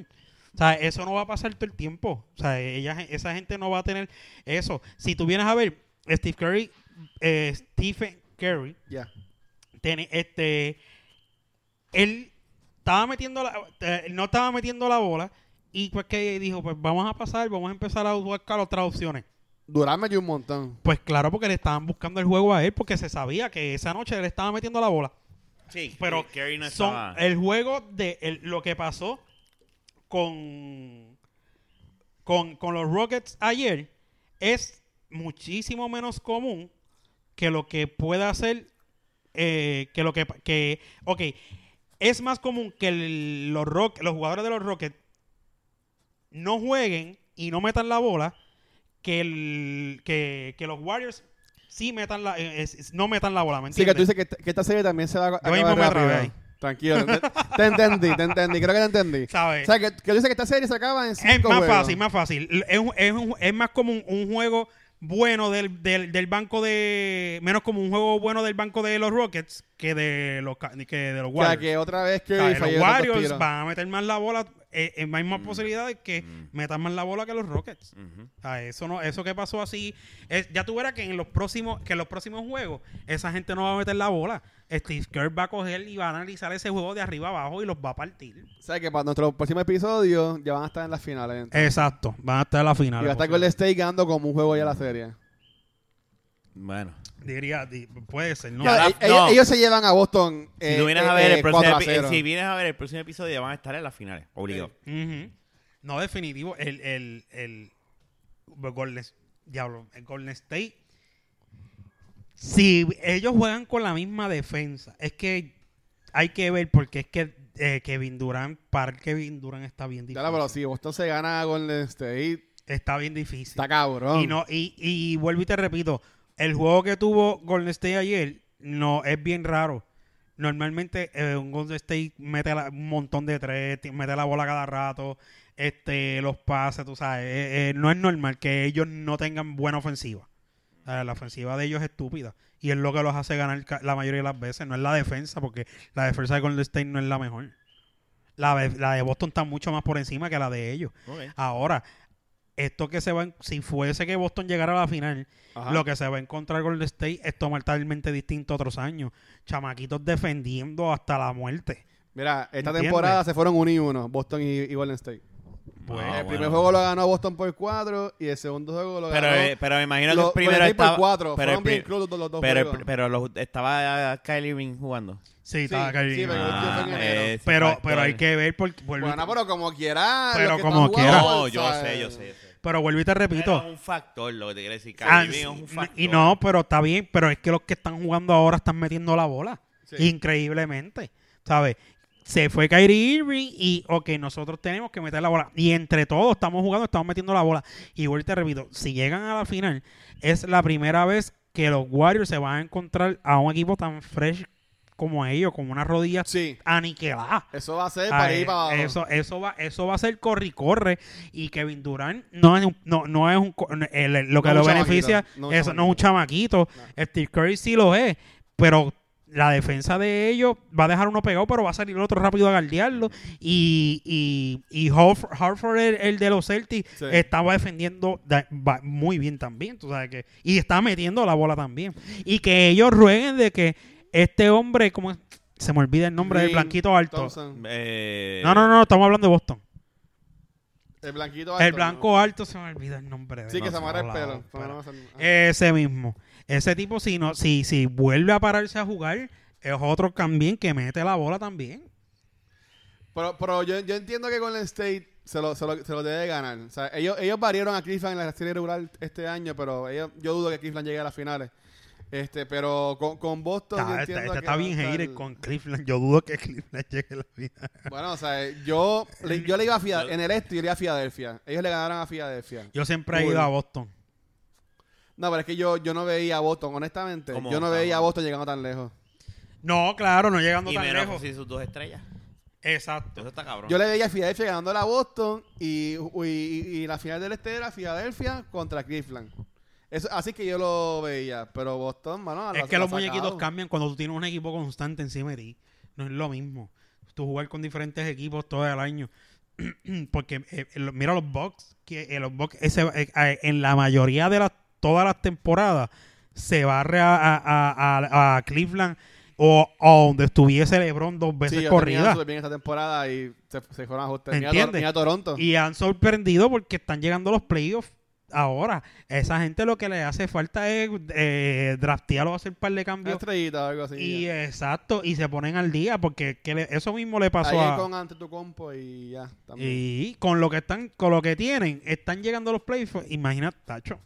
Speaker 2: O sea, eso no va a pasar todo el tiempo. O sea, ella, esa gente no va a tener eso. Si tú vienes a ver, Steve Curry, eh, Stephen Curry,
Speaker 3: Ya.
Speaker 2: tiene, este, él estaba metiendo la, eh, no estaba metiendo la bola y pues que dijo, pues vamos a pasar, vamos a empezar a buscar otras opciones.
Speaker 3: Durán metió un montón.
Speaker 2: Pues claro, porque le estaban buscando el juego a él, porque se sabía que esa noche él estaba metiendo la bola.
Speaker 1: Sí,
Speaker 2: Pero
Speaker 1: que Curry no
Speaker 2: son
Speaker 1: estaba-
Speaker 2: el juego de el- lo que pasó con, con con los Rockets ayer es muchísimo menos común que lo que pueda hacer eh, que lo que que ok es más común que el- los Rock- los jugadores de los Rockets no jueguen y no metan la bola que, el, que, que los Warriors sí metan la, eh, no metan la bola, ¿me
Speaker 3: Sí,
Speaker 2: entiendes?
Speaker 3: que tú dices que, esta- que esta serie también se va a acabar
Speaker 2: mismo me
Speaker 3: rápido.
Speaker 2: ahí.
Speaker 3: Tranquilo. Te, te entendí, te entendí. Creo que te entendí.
Speaker 2: ¿Sabes?
Speaker 3: O sea, que, que tú dices que esta serie se acaba en cinco
Speaker 2: Es más
Speaker 3: juegos.
Speaker 2: fácil, más fácil. Es, es, es más como un, un juego bueno del, del, del banco de... Menos como un juego bueno del banco de los Rockets que de los, que de los
Speaker 3: O sea,
Speaker 2: Warriors.
Speaker 3: que otra vez que
Speaker 2: O sea, los Warriors van a meter más la bola. Eh, eh, hay más
Speaker 1: Mm.
Speaker 2: posibilidades que
Speaker 1: Mm.
Speaker 2: metan más la bola que los Rockets.
Speaker 1: Ujú.
Speaker 2: O sea, eso no, eso que pasó así, es, ya tú verás que en los próximos, que en los próximos juegos, esa gente no va a meter la bola. Steve Kerr va a coger y va a analizar ese juego de arriba abajo y los va a partir.
Speaker 3: O sea, que para nuestro próximo episodio ya van a estar en las finales. entonces.
Speaker 2: Exacto, van a estar en la final.
Speaker 3: y va a estar Golden State ganando como un juego ya la serie.
Speaker 1: Bueno.
Speaker 2: Diría, di- puede ser, ¿no?
Speaker 3: Ellos, se llevan a Boston.
Speaker 1: Si
Speaker 3: eh,
Speaker 1: tú vienes
Speaker 3: eh,
Speaker 1: a ver el próximo
Speaker 3: 4 a
Speaker 1: epi-
Speaker 3: 0.
Speaker 1: si vienes a ver el próximo episodio ya van a estar en las finales, obligado.
Speaker 2: Ujú. No, definitivo. El, el, el, Golden, diablo, el Golden State. Si ellos juegan con la misma defensa, es que hay que ver porque es que eh, Kevin Durant, para Kevin Durant está bien difícil.
Speaker 3: pero si Boston se gana a Golden State,
Speaker 2: Está bien difícil.
Speaker 3: está cabrón.
Speaker 2: Y no y, y vuelvo y te repito, el juego que tuvo Golden State ayer no es bien raro. Normalmente eh, un Golden State mete la- un montón de tres, mete la bola cada rato, este los pases, tú sabes. Eh, eh, no es normal que ellos no tengan buena ofensiva. La ofensiva de ellos es estúpida. Y es lo que los hace ganar la mayoría de las veces. No es la defensa, porque la defensa de Golden State no es la mejor. La, de- la de Boston está mucho más por encima que la de ellos. Ahora, esto que se va, en- si fuese que Boston llegara a la final,
Speaker 3: Ajá.
Speaker 2: lo que se va a encontrar Golden State es totalmente distinto a otros años. Chamaquitos defendiendo hasta la muerte.
Speaker 3: Mira, esta
Speaker 2: ¿Entiendes?
Speaker 3: temporada se fueron uno y uno, Boston y, y Golden State.
Speaker 2: Pues,
Speaker 1: Ah,
Speaker 3: el
Speaker 1: bueno.
Speaker 3: primer juego lo ganó Boston por 4 y el segundo juego lo
Speaker 1: Pero,
Speaker 3: ganó
Speaker 1: eh, pero me imagino que
Speaker 3: lo-
Speaker 1: el primero estaba...
Speaker 3: por 4.
Speaker 1: pero, el
Speaker 3: bien los dos
Speaker 1: pero, el-
Speaker 3: juegos.
Speaker 1: pero los- estaba Kylie Irving jugando.
Speaker 2: Sí,
Speaker 3: Sí,
Speaker 2: estaba Kyrie
Speaker 3: sí,
Speaker 2: Irving.
Speaker 3: pero-
Speaker 1: Ah,
Speaker 2: pero, pero hay que ver y-
Speaker 3: Bueno, pero como quiera.
Speaker 2: Pero
Speaker 3: que
Speaker 2: como quiera.
Speaker 1: No, yo sé, yo sé, yo sé.
Speaker 2: pero vuelvo y te repito.
Speaker 1: es un factor lo que te quiere decir. Kylie
Speaker 2: Ah,
Speaker 1: es un factor.
Speaker 2: y no, pero está bien, pero es que los que están jugando ahora están metiendo la bola.
Speaker 3: Sí.
Speaker 2: Increíblemente. ¿Sabes? Se fue Kyrie Irving y, ok, nosotros tenemos que meter la bola. Y entre todos estamos jugando, estamos metiendo la bola. Y vuelvo te repito, si llegan a la final, es la primera vez que los Warriors se van a encontrar a un equipo tan fresh como ellos, con una rodilla
Speaker 3: Sí,
Speaker 2: aniquilada.
Speaker 3: eso va a ser
Speaker 2: Ah,
Speaker 3: para ir
Speaker 2: eh,
Speaker 3: para
Speaker 2: eso, eso va, eso va a ser corre y corre. Y Kevin Durant no es un, no, no es un co- el- el- lo que
Speaker 3: No
Speaker 2: lo beneficia,
Speaker 3: no
Speaker 2: eso no es un chamaquito. Steve Curry sí lo es, pero la defensa de ellos va a dejar uno pegado, pero va a salir el otro rápido a guardiarlo. Y, y, y Harford, el, el de los Celtics,
Speaker 3: Sí.
Speaker 2: estaba defendiendo muy bien también. Tú sabes que, y está metiendo la bola también. Y que ellos rueguen de que este hombre, como se me olvida el nombre del blanquito alto.
Speaker 1: Eh,
Speaker 2: No, no, no, estamos hablando de Boston.
Speaker 3: El blanquito
Speaker 2: el
Speaker 3: alto,
Speaker 2: blanco
Speaker 3: ¿no?
Speaker 2: alto se me olvida el nombre de
Speaker 3: Sí, que se amarra el pelo.
Speaker 2: Ese mismo. Ese tipo, si, no, si, si vuelve a pararse a jugar, es otro también que mete la bola también.
Speaker 3: Pero, pero yo, yo entiendo que Golden State se lo, se lo, se lo debe ganar. O sea, ellos, ellos variaron a Cleveland en la serie regular este año, pero ellos, yo dudo que Cleveland llegue a las finales. Este, pero con, con Boston yo
Speaker 2: Está,
Speaker 3: entiendo
Speaker 2: está-
Speaker 3: que
Speaker 2: bien hater con Cleveland. Yo dudo que Cleveland llegue a la final.
Speaker 3: Bueno, o sea, yo, le- yo le iba a Filadelfia. En el este yo le iba a Filadelfia. Ellos le ganaron a Filadelfia.
Speaker 2: Yo siempre he ido a Boston.
Speaker 3: No, pero es que yo, yo no veía a Boston, honestamente.
Speaker 1: ¿Cómo
Speaker 3: Yo no veía a Boston llegando tan lejos.
Speaker 2: No, claro, no llegando
Speaker 1: y
Speaker 2: tan
Speaker 1: menos
Speaker 2: lejos.
Speaker 1: sin sus dos estrellas.
Speaker 2: Exacto.
Speaker 1: Eso está cabrón.
Speaker 3: Yo le veía a Filadelfia ganando a Boston y, y, y la final del este era Filadelfia contra Cleveland. Eso, así que yo lo veía, pero Boston, mano,
Speaker 2: Es
Speaker 3: la-
Speaker 2: que los muñequitos cambian cuando tú tienes un equipo constante encima de ti. No es lo mismo. Tú jugar con diferentes equipos todo el año. Porque eh, eh, mira los Bucks, que eh, los Bucks ese, eh, en la mayoría de las todas las temporadas se barre a, a, a- a- a Cleveland o, o donde estuviese LeBron dos veces
Speaker 3: Sí,
Speaker 2: corrida.
Speaker 3: bien esta temporada y se, se fueron a mira Toronto.
Speaker 2: Y han sorprendido porque están llegando los playoffs ahora. Esa gente lo que le hace falta es eh, draftear o hacer un par de cambios.
Speaker 3: estrellita o algo así.
Speaker 2: Y
Speaker 3: ya.
Speaker 2: exacto, y se ponen al día porque que le- eso mismo le pasó
Speaker 3: Ahí
Speaker 2: a...
Speaker 3: con ante tu compo y ya. También.
Speaker 2: Y con lo que están, con lo que tienen, están llegando los playoffs. Imagínate, tacho.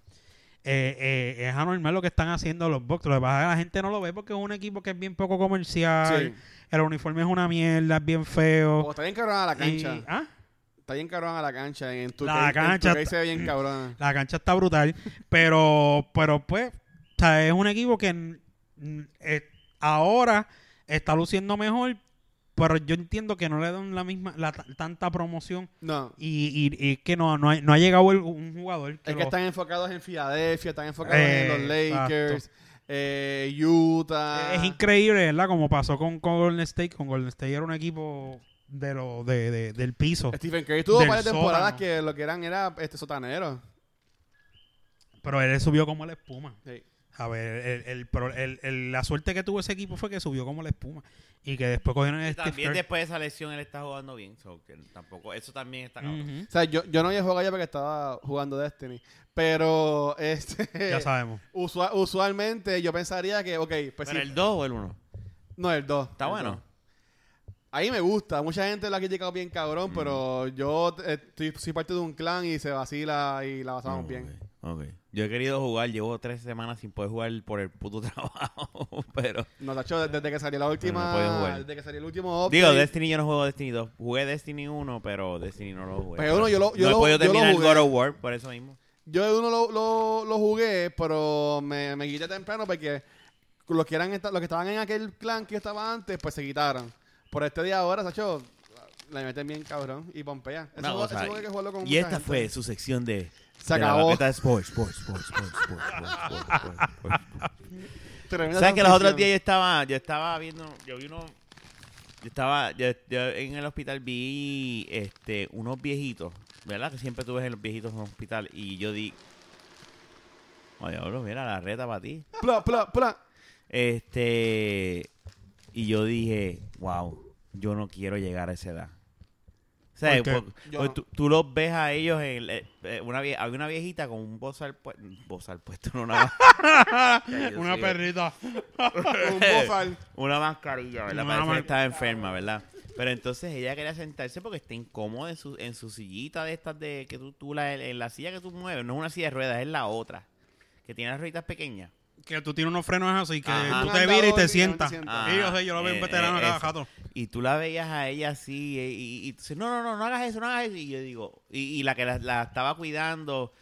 Speaker 2: Eh, eh, es anormal lo que están haciendo los Bucks. Lo que pasa es que la gente no lo ve porque es un equipo que es bien poco comercial.
Speaker 3: Sí.
Speaker 2: El uniforme es una mierda, es bien feo.
Speaker 3: O está bien cabrón a la
Speaker 2: Y-
Speaker 3: cancha.
Speaker 2: ¿ah?
Speaker 3: Está bien cabrona la cancha. En tu
Speaker 2: La cancha está-
Speaker 3: ve bien cabrona.
Speaker 2: La cancha está brutal, pero, pero pues, o sea, es un equipo que mm, eh, ahora está luciendo mejor, pero yo entiendo que no le dan la misma, la, tanta promoción
Speaker 3: No.
Speaker 2: y, y, y que no, no, ha, no ha llegado el- un jugador que,
Speaker 3: Es que
Speaker 2: lo-
Speaker 3: están enfocados en Filadelfia, están enfocados
Speaker 2: Eh,
Speaker 3: en los Lakers, eh, Utah.
Speaker 2: es increíble, ¿verdad? Como pasó con, con Golden State, con Golden State era un equipo de lo, de, de- del piso,
Speaker 3: Stephen Curry tuvo varias temporadas que lo que eran era este sotanero.
Speaker 2: pero él subió como la espuma.
Speaker 3: Sí.
Speaker 2: A ver, el, el, pro- el- el- la suerte que tuvo ese equipo fue que subió como la espuma. Y que después cogieron Steve
Speaker 1: también después de esa lesión él está jugando bien. so que tampoco, eso también está cabrón.
Speaker 3: O sea, yo, yo no había jugado ya porque estaba jugando Destiny. Pero, este.
Speaker 2: Ya sabemos.
Speaker 3: usua- usualmente yo pensaría que, ok, pues
Speaker 1: ¿Pero
Speaker 3: sí.
Speaker 1: el 2 o el 1?
Speaker 3: No, el 2.
Speaker 1: Está bueno.
Speaker 3: Ahí me gusta. Mucha gente lo ha criticado bien cabrón, pero yo eh, estoy, soy parte de un clan y se vacila y la pasamos
Speaker 1: Ok,
Speaker 3: bien.
Speaker 1: ok. Yo he querido jugar, llevo tres semanas sin poder jugar por el puto trabajo, pero...
Speaker 3: No, Tacho, desde, que salió la última.
Speaker 1: no jugar.
Speaker 3: desde que salió el último update.
Speaker 1: Digo, Destiny yo no juego Destiny 2. Jugué Destiny 1, pero Destiny no lo jugué.
Speaker 3: Pues uno yo lo- yo
Speaker 1: no
Speaker 3: lo-
Speaker 1: he podido
Speaker 3: yo lo
Speaker 1: terminar el
Speaker 3: jugué.
Speaker 1: God of War por eso mismo.
Speaker 3: Yo uno lo, lo, lo jugué, pero me, me quité temprano porque los que, eran los que estaban en aquel clan que yo estaba antes, pues se quitaron. Por este día ahora, Sacho, le meten bien cabrón y pompea. Eso,
Speaker 1: cosa,
Speaker 3: eso hay que jugarlo con
Speaker 1: y esta
Speaker 3: gente.
Speaker 1: fue su sección de...
Speaker 3: Se acabó.
Speaker 1: ¿Sabes que los otros días yo estaba, yo estaba viendo, yo vi uno, yo estaba, yo, en el hospital vi este unos viejitos, ¿verdad? Que siempre tú ves en los viejitos en el hospital y yo di, oye, bro, mira la reta para ti.
Speaker 3: Pla, pla, pla.
Speaker 1: Este, y yo dije, wow, yo no quiero llegar a esa edad. O sea, tú, tú los ves a ellos en eh, eh, una vie- había una viejita con un bozal puesto, bozal puesto, no una,
Speaker 2: Una perrita.
Speaker 3: Un bozal.
Speaker 1: una mascarilla, ¿verdad?
Speaker 2: Una
Speaker 1: Parece que estaba enferma, ¿verdad? Pero entonces ella quería sentarse porque está incómoda en su, en su sillita de estas de que tú, tú la, en la silla que tú mueves, no es una silla de ruedas, es la otra, que tiene las rueditas pequeñas.
Speaker 2: Que tú tienes unos frenos así que
Speaker 1: Ajá.
Speaker 2: tú te viras y te sientas.
Speaker 1: Ah,
Speaker 2: Y yo sé, yo lo veo en
Speaker 1: eh,
Speaker 2: veterano
Speaker 1: eh,
Speaker 2: cada jato.
Speaker 1: Y tú la veías a ella así, eh, y, y tú dices, no, no, no, no hagas eso, no hagas eso. Y yo digo, y, y la que la, la estaba cuidando,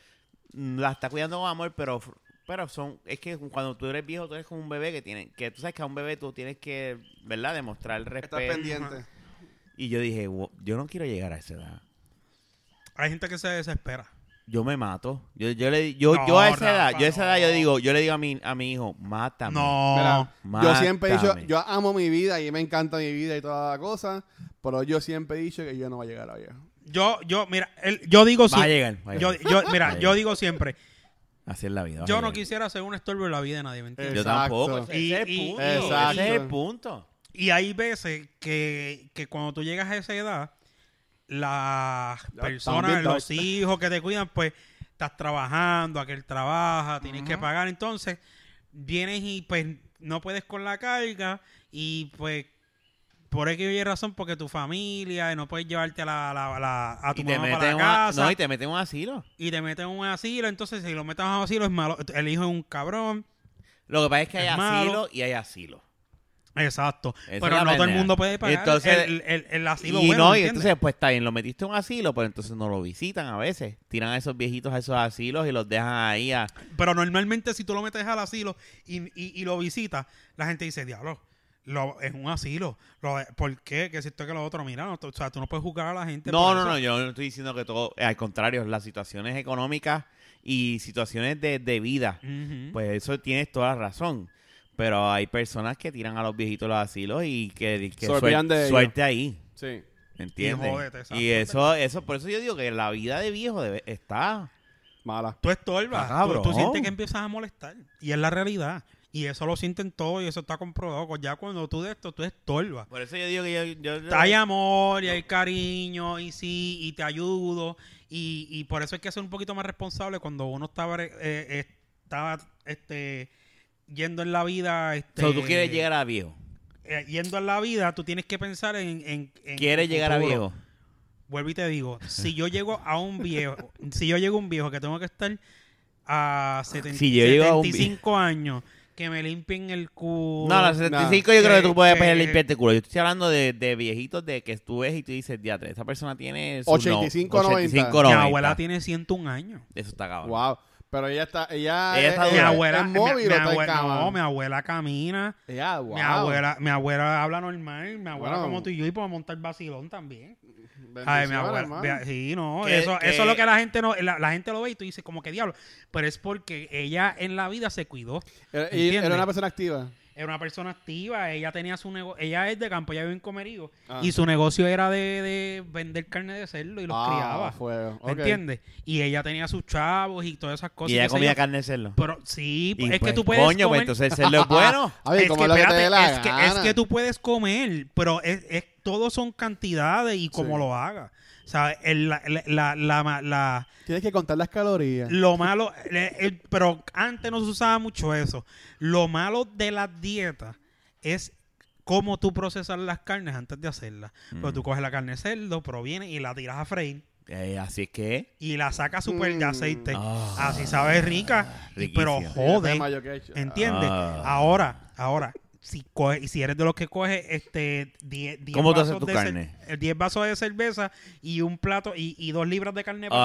Speaker 1: mm, la está cuidando con amor, pero pero son, es que cuando tú eres viejo, tú eres como un bebé que tiene, que tú sabes que a un bebé tú tienes que, ¿verdad? Demostrar el
Speaker 3: Estás
Speaker 1: respeto.
Speaker 3: pendiente.
Speaker 1: Y yo dije, "Wo- yo no quiero llegar a esa edad.
Speaker 2: Hay gente que se desespera.
Speaker 1: Yo me mato. Yo, yo, le, yo,
Speaker 2: No,
Speaker 1: yo a esa edad,
Speaker 2: Rafa,
Speaker 1: yo a esa edad yo digo, yo le digo a mi, a mi hijo, mátame.
Speaker 2: No.
Speaker 3: Mira, yo siempre he dicho,
Speaker 1: Mátame.
Speaker 3: yo amo mi vida y me encanta mi vida y toda la cosa, pero yo siempre he dicho que yo no voy a llegar a viejo.
Speaker 2: Yo, yo, mira, el- yo digo
Speaker 1: Va a
Speaker 2: siempre.
Speaker 1: llegar. va a
Speaker 2: Yo,
Speaker 1: llegar.
Speaker 2: yo, mira,
Speaker 1: a
Speaker 2: yo digo siempre,
Speaker 1: Así es la vida.
Speaker 2: yo no quisiera ser un estorbo en la vida de nadie, ¿me entiendes?
Speaker 1: Yo tampoco. Ese
Speaker 2: Y-
Speaker 1: es el
Speaker 2: y-
Speaker 1: punto.
Speaker 3: Exacto.
Speaker 1: Ese es el punto.
Speaker 2: Y hay veces que, que cuando tú llegas a esa edad, las personas,
Speaker 3: también,
Speaker 2: los
Speaker 3: dark.
Speaker 2: hijos que te cuidan, pues estás trabajando, aquel trabaja, tienes que pagar. Entonces, vienes y pues no puedes con la carga y pues por X y razón, porque tu familia y no puedes llevarte a, la, la- la- a tu
Speaker 1: Y te,
Speaker 2: mamá para la
Speaker 1: a-
Speaker 2: casa
Speaker 1: no, y te meten un asilo.
Speaker 2: y te meten en un asilo. Entonces, si lo metes a un asilo, es malo. El hijo es un cabrón.
Speaker 1: Lo que pasa es que hay
Speaker 2: Es malo.
Speaker 1: asilo y hay asilo.
Speaker 2: Exacto.
Speaker 1: Esa
Speaker 2: Pero no todo el mundo puede pagar
Speaker 1: Entonces-
Speaker 2: el, el- el asilo
Speaker 1: y
Speaker 2: bueno,
Speaker 1: no,
Speaker 2: ¿me
Speaker 1: y
Speaker 2: entiendes?
Speaker 1: entonces, pues está bien, lo metiste en un asilo, pero entonces no lo visitan a veces. Tiran a esos viejitos a esos asilos y los dejan ahí a...
Speaker 2: Pero normalmente si tú lo metes al asilo y, y- y lo visitas, la gente dice, diablo, lo, es un asilo. Lo, ¿Por qué? Que si esto que lo otro, mira, no, o sea, tú no puedes juzgar a la gente.
Speaker 1: No, no,
Speaker 2: eso.
Speaker 1: no, yo no estoy diciendo que todo... Al contrario, las situaciones económicas y situaciones de, de vida, pues eso tienes toda la razón. Pero hay personas que tiran a los viejitos los asilos y que, que
Speaker 3: de
Speaker 1: suerte ahí.
Speaker 3: Sí.
Speaker 1: ¿Entiendes?
Speaker 2: Y jódete, exacto.
Speaker 1: Y eso, eso, por eso yo digo que la vida de viejo debe, está...
Speaker 3: Mala.
Speaker 2: Tú estorbas.
Speaker 1: Ah,
Speaker 2: tú, tú sientes que empiezas a molestar. Y es la realidad. Y eso lo sienten todos y eso está comprobado. Ya cuando tú de esto, tú estorbas.
Speaker 1: Por eso yo digo que yo... yo-
Speaker 2: Hay amor y hay cariño y sí, y te ayudo. Y, y por eso hay que ser un poquito más responsable cuando uno estaba, eh, eh, estaba este, yendo en la vida. Este,
Speaker 1: So, tú quieres llegar a viejo.
Speaker 2: eh, yendo en la vida, tú tienes que pensar en. en, en
Speaker 1: ¿Quieres llegar a viejo?
Speaker 2: Vuelvo y te digo, si yo llego a un viejo, si yo llego a un viejo que tengo que estar a 70,
Speaker 1: Si yo llego a un
Speaker 2: 75 años, que me limpien el culo.
Speaker 1: No, los 75 yo creo que tú
Speaker 2: que-
Speaker 1: puedes
Speaker 2: que-
Speaker 1: limpiarte el culo. Yo estoy hablando de, de viejitos de que tú ves y tú dices, diatre, esa persona tiene... sus
Speaker 3: 85,
Speaker 1: no-
Speaker 3: 90.
Speaker 1: 85,
Speaker 2: Mi
Speaker 1: 90.
Speaker 2: abuela tiene 101 años.
Speaker 1: Eso está cabrón.
Speaker 3: Wow. Pero ella está, ella,
Speaker 1: Ella está
Speaker 3: es,
Speaker 2: Mi abuela,
Speaker 3: es móvil
Speaker 2: mi abuela, no, mi abuela camina.
Speaker 3: Ella, wow.
Speaker 2: Mi abuela, mi abuela habla normal, mi abuela como tú y yo y puede montar vacilón también. Ay, mi abuela.
Speaker 3: hermano.
Speaker 2: Sí, no, eso, eso es lo que la gente no, la, la gente lo ve y tú dices como que diablo, pero es porque ella en la vida se cuidó.
Speaker 3: Era, y era una persona activa.
Speaker 2: Era una persona activa, ella tenía su negocio, ella es de campo, ella vive en Comerío
Speaker 3: Ah.
Speaker 2: y su negocio era de, de vender carne de cerdo y los
Speaker 3: Ah,
Speaker 2: criaba.
Speaker 3: fuego.
Speaker 2: ¿Me
Speaker 3: Ok.
Speaker 2: entiendes? Y ella tenía sus chavos y todas esas cosas.
Speaker 1: Y ella comía carne de cerdo.
Speaker 2: Pero sí,
Speaker 1: Y
Speaker 2: es que
Speaker 1: pues,
Speaker 2: tú puedes
Speaker 1: Coño, pues
Speaker 2: comer-
Speaker 1: entonces el cerdo es bueno.
Speaker 3: A ver,
Speaker 2: es,
Speaker 3: como
Speaker 2: que, espérate, es, que, es
Speaker 3: gana.
Speaker 2: que tú puedes comer, pero es, es, todo son cantidades y como
Speaker 3: Sí.
Speaker 2: lo hagas. O sea, el- la, la, la, la- la-
Speaker 3: Tienes que contar las calorías.
Speaker 2: lo malo, el- pero antes no se usaba mucho eso. Lo malo de las dietas es cómo tú procesas las carnes antes de hacerlas. Pero
Speaker 1: Mm.
Speaker 2: tú coges la carne de cerdo, proviene y la tiras a freír
Speaker 1: Eh, así es que...
Speaker 2: y la sacas súper de
Speaker 3: Mm.
Speaker 2: aceite.
Speaker 1: Ah.
Speaker 2: Así sabe rica, y- pero jode. ¿Entiendes?
Speaker 1: Ah.
Speaker 2: Ahora, ahora, si coge, y si eres de los que coge este 10 10
Speaker 1: ¿Cómo tú
Speaker 2: vasos
Speaker 1: haces tu
Speaker 2: de cer-
Speaker 1: carne?
Speaker 2: eh, 10 vasos de cerveza y un plato y, y dos libras de carne para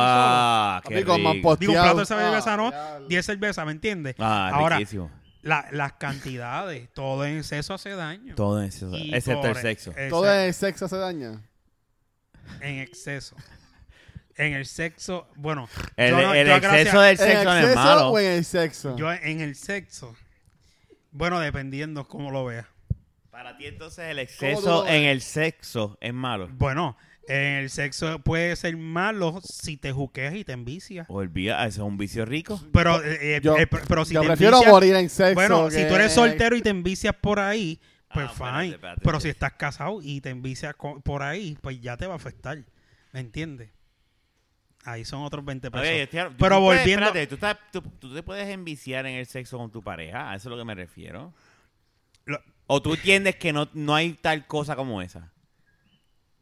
Speaker 1: Ah, qué.
Speaker 2: Digo, un plato de cerveza no,
Speaker 3: Ah, diablo.
Speaker 2: 10 cervezas, ¿me entiendes?
Speaker 1: Ah,
Speaker 2: Ahora,
Speaker 1: riquísimo.
Speaker 2: la- las cantidades, todo en exceso hace daño.
Speaker 1: Todo eso,
Speaker 2: Y
Speaker 1: excepto el sexo.
Speaker 2: ese-
Speaker 3: Todo el sexo hace daño.
Speaker 2: en exceso. En el sexo, bueno,
Speaker 1: El,
Speaker 2: yo no-
Speaker 1: el
Speaker 2: yo
Speaker 1: exceso
Speaker 2: gracias-
Speaker 1: del
Speaker 3: ¿En
Speaker 1: sexo no es
Speaker 3: exceso
Speaker 1: malo.
Speaker 3: o en el sexo?
Speaker 2: yo en el sexo, bueno, dependiendo cómo lo veas.
Speaker 1: Para ti entonces el
Speaker 3: ¿Cómo tú
Speaker 1: exceso en el sexo es malo.
Speaker 2: Bueno, en el sexo puede ser malo si te juqueas y te envicias.
Speaker 1: Olvida, eso es un vicio rico.
Speaker 2: Pero, eh, eh,
Speaker 3: Yo-
Speaker 2: eh, pero- pero si
Speaker 3: Yo
Speaker 2: te
Speaker 3: prefiero
Speaker 2: envicias-
Speaker 3: morir en sexo.
Speaker 2: Bueno, si tú eres soltero y te envicias por ahí, pues
Speaker 1: Ah,
Speaker 2: fine.
Speaker 1: espérate, espérate,
Speaker 2: pero
Speaker 1: espérate.
Speaker 2: si estás casado y te envicias por ahí, pues ya te va a afectar. ¿Me entiendes? Ahí son otros 20 pesos.
Speaker 1: Oye, tú
Speaker 2: Pero
Speaker 1: puedes-
Speaker 2: volviendo-
Speaker 1: espérate, ¿tú, estás- tú- tú te puedes enviciar en el sexo con tu pareja, a eso es lo que me refiero.
Speaker 2: Lo-
Speaker 1: O tú entiendes que no, no hay tal cosa como esa.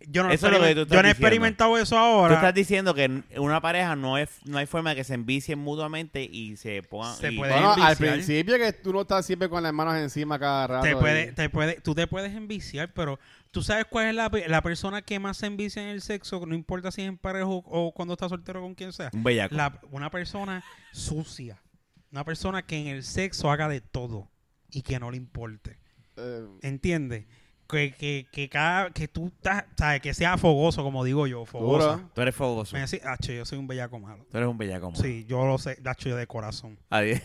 Speaker 2: Yo no,
Speaker 1: eso es lo que tú estás
Speaker 2: yo no he
Speaker 1: diciendo.
Speaker 2: experimentado eso
Speaker 1: Tú
Speaker 2: ahora.
Speaker 1: estás diciendo que en una pareja no es no hay forma de que se envicien mutuamente y se pongan...
Speaker 2: Se
Speaker 1: y-
Speaker 2: puede
Speaker 3: Bueno, al principio que tú no estás siempre con las manos encima cada rato.
Speaker 2: te puede, te puede, tú te puedes enviciar, pero tú sabes cuál es la, la persona que más se envicia en el sexo, no importa si es en pareja o, o cuando estás soltero con quien sea.
Speaker 1: Un bellaco.
Speaker 2: La- una persona sucia. Una persona que en el sexo haga de todo y que no le importe.
Speaker 3: eh,
Speaker 2: ¿Entiendes? Que, que, que cada que tú estás, sabes, que sea fogoso, como digo yo, fogoso.
Speaker 1: Tú eres fogoso.
Speaker 2: Me decís, "Acho, yo soy un bellaco malo.
Speaker 1: Tú eres un bellaco. mano.
Speaker 2: Sí, yo lo sé, Acho, yo de corazón.
Speaker 1: Adiós.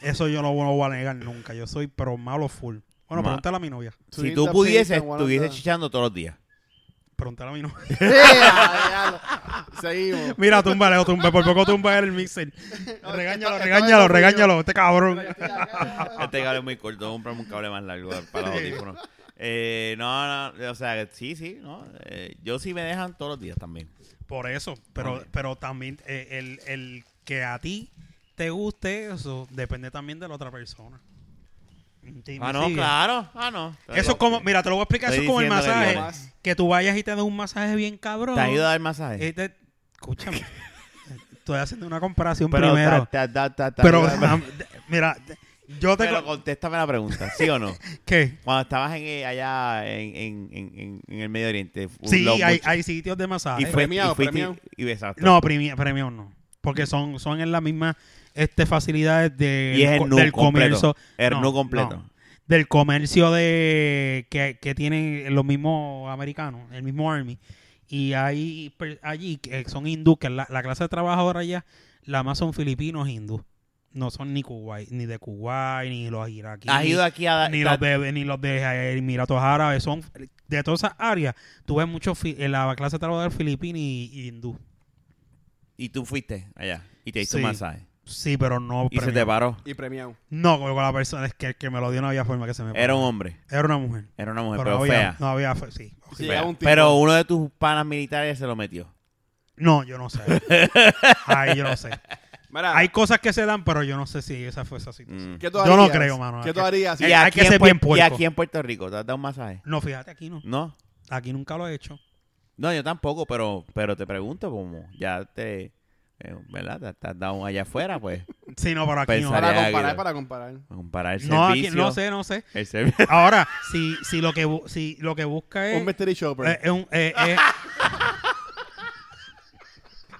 Speaker 2: Eso yo no lo voy a negar nunca. Yo soy pero malo full. Bueno,
Speaker 1: Ma-
Speaker 2: pregúntale a mi novia.
Speaker 1: Si tú pudieses, estuvieses
Speaker 3: the-
Speaker 1: chichando todos los días.
Speaker 2: Pregúntale a mi novia.
Speaker 3: ¡Yeah! Seguimos.
Speaker 2: Mira, túmbale, o tumbe, por poco tumba el mixer. regáñalo, regáñalo,
Speaker 3: no
Speaker 2: regáñalo, este cabrón.
Speaker 1: Este cable es muy corto, comprarme un cable más largo para los audífonos. Eh, no, no, o sea, sí, sí, no. Eh, yo sí me dejan todos los días también.
Speaker 2: Por eso, pero, pero también eh, el, el que a ti te guste eso depende también de la otra persona. ¿Sí me
Speaker 1: Ah, no,
Speaker 2: sigue?
Speaker 1: claro. Ah, no.
Speaker 2: Eso es como, mira, te lo voy a explicar, eso es como el
Speaker 1: que
Speaker 2: masaje.
Speaker 1: viene.
Speaker 2: Que, tú vayas y te des un masaje bien cabrón.
Speaker 1: ¿Te ido a dar masaje?
Speaker 2: Te- escúchame. Estoy haciendo una comparación
Speaker 1: pero,
Speaker 2: primero.
Speaker 1: ta- ta- ta- ta- ta-
Speaker 2: pero, mira, yo te...
Speaker 1: pero contéstame la pregunta, ¿sí o no?
Speaker 2: ¿Qué?
Speaker 1: Cuando estabas en, eh, allá en, en, en, en- en el Medio Oriente.
Speaker 2: Sí, hay, sitios de masaje.
Speaker 1: y, fue,
Speaker 3: Premiado,
Speaker 1: y besaste.
Speaker 2: No, premio, no. Porque son, son en las mismas este, facilidades de,
Speaker 1: Y es el
Speaker 2: del
Speaker 1: completo.
Speaker 2: comercio.
Speaker 1: El
Speaker 2: no,
Speaker 1: nu completo.
Speaker 2: no. del comercio de que, que tienen los mismos americanos, el mismo Army. Y hay per- allí que son hindú, que la, la clase de trabajadora allá, la más son filipinos hindú. No son ni Kuwait, ni de Kuwait, ni los iraquíes.
Speaker 1: Has ido aquí a dar...
Speaker 2: ni los de ni los de Emiratos Árabes son de todas esas áreas tú ves mucho en la clase de trabajador filipino y, y hindú
Speaker 1: Y tú fuiste allá y te hiciste
Speaker 2: Sí.
Speaker 1: un masaje.
Speaker 2: sí pero no
Speaker 1: Y se te paró.
Speaker 3: Y premiado.
Speaker 2: no con la persona es que el que me lo dio no había forma que se me
Speaker 1: Era
Speaker 2: parara.
Speaker 1: un hombre.
Speaker 2: era una mujer
Speaker 1: Era una mujer,
Speaker 2: pero,
Speaker 1: pero,
Speaker 2: no había,
Speaker 1: fea.
Speaker 2: no había fe- sí
Speaker 3: Sí,
Speaker 1: Fea.
Speaker 3: a un tipo.
Speaker 1: Pero uno de tus panas militares se lo metió.
Speaker 2: no yo no sé ahí yo no sé
Speaker 3: Mira,
Speaker 2: hay cosas que se dan pero yo no sé si esa fue esa situación
Speaker 1: Mm.
Speaker 3: ¿qué tú
Speaker 2: yo no creo, mano.
Speaker 3: ¿Qué tú harías?
Speaker 1: Y
Speaker 2: hay
Speaker 1: aquí
Speaker 2: que
Speaker 1: en
Speaker 2: ser bien
Speaker 1: Y
Speaker 2: puerco.
Speaker 1: aquí en Puerto Rico, ¿te has dado un masaje?
Speaker 2: no fíjate aquí no
Speaker 1: No.
Speaker 2: aquí nunca lo he hecho
Speaker 1: No, yo tampoco, pero pero te pregunto como ya te eh, ¿verdad? Te estás dado allá afuera, pues.
Speaker 2: Sí, no, pero aquí no.
Speaker 1: Pensaría-
Speaker 3: Para
Speaker 1: que-
Speaker 3: comparar, para comparar.
Speaker 1: Comparar el
Speaker 2: No, aquí,
Speaker 1: servicio.
Speaker 2: no sé, no sé.
Speaker 1: El servicio.
Speaker 2: Ahora, si, si, lo, que, si lo que busca es...
Speaker 3: Un mystery shopper.
Speaker 2: eh, es un, eh, eh,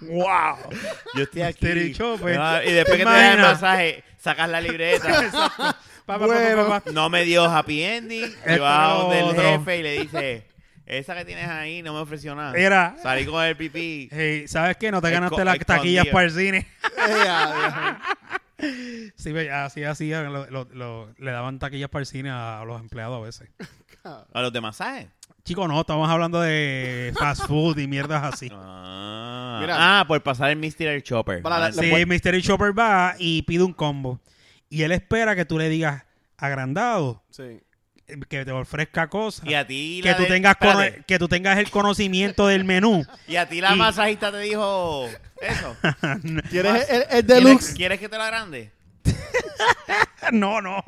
Speaker 2: ¡Wow!
Speaker 1: Yo estoy aquí. Ah, y después que te das el masaje, sacas la libreta.
Speaker 2: Pa, pa, pa,
Speaker 3: Bueno.
Speaker 2: pa, pa, pa.
Speaker 1: no me dio happy ending.
Speaker 2: Esto
Speaker 1: Y va donde el
Speaker 2: otro.
Speaker 1: jefe y le dice, esa que tienes ahí no me ofreció nada.
Speaker 2: Mira.
Speaker 1: Salí con el pipí.
Speaker 2: Hey, ¿Sabes qué? No te
Speaker 1: Esco-
Speaker 2: ganaste las taquillas
Speaker 1: escondido.
Speaker 2: para el cine. Sí, ve, así lo- lo- lo- le daban taquillas para el cine a los empleados a veces.
Speaker 1: A los de masaje.
Speaker 2: Chicos, no, estamos hablando de fast food y mierdas así.
Speaker 1: Ah,
Speaker 3: Mira.
Speaker 1: ah, por pasar el Mystery Chopper.
Speaker 3: Para la-
Speaker 1: Ah,
Speaker 3: la-
Speaker 2: Sí,
Speaker 3: puede-
Speaker 2: Mystery Shopper va y pide un combo. Y él espera que tú le digas agrandado,
Speaker 3: Sí.
Speaker 2: eh, que te ofrezca cosas.
Speaker 1: y a ti
Speaker 2: Que tú,
Speaker 1: de-
Speaker 2: tengas
Speaker 1: espérate.
Speaker 2: que tú tengas el conocimiento del menú.
Speaker 1: Y a ti la
Speaker 2: y-
Speaker 1: masajista te dijo eso.
Speaker 3: ¿Quieres el, el
Speaker 1: ¿Quieres,
Speaker 3: deluxe?
Speaker 1: ¿Quieres que te la grande?
Speaker 2: no, no.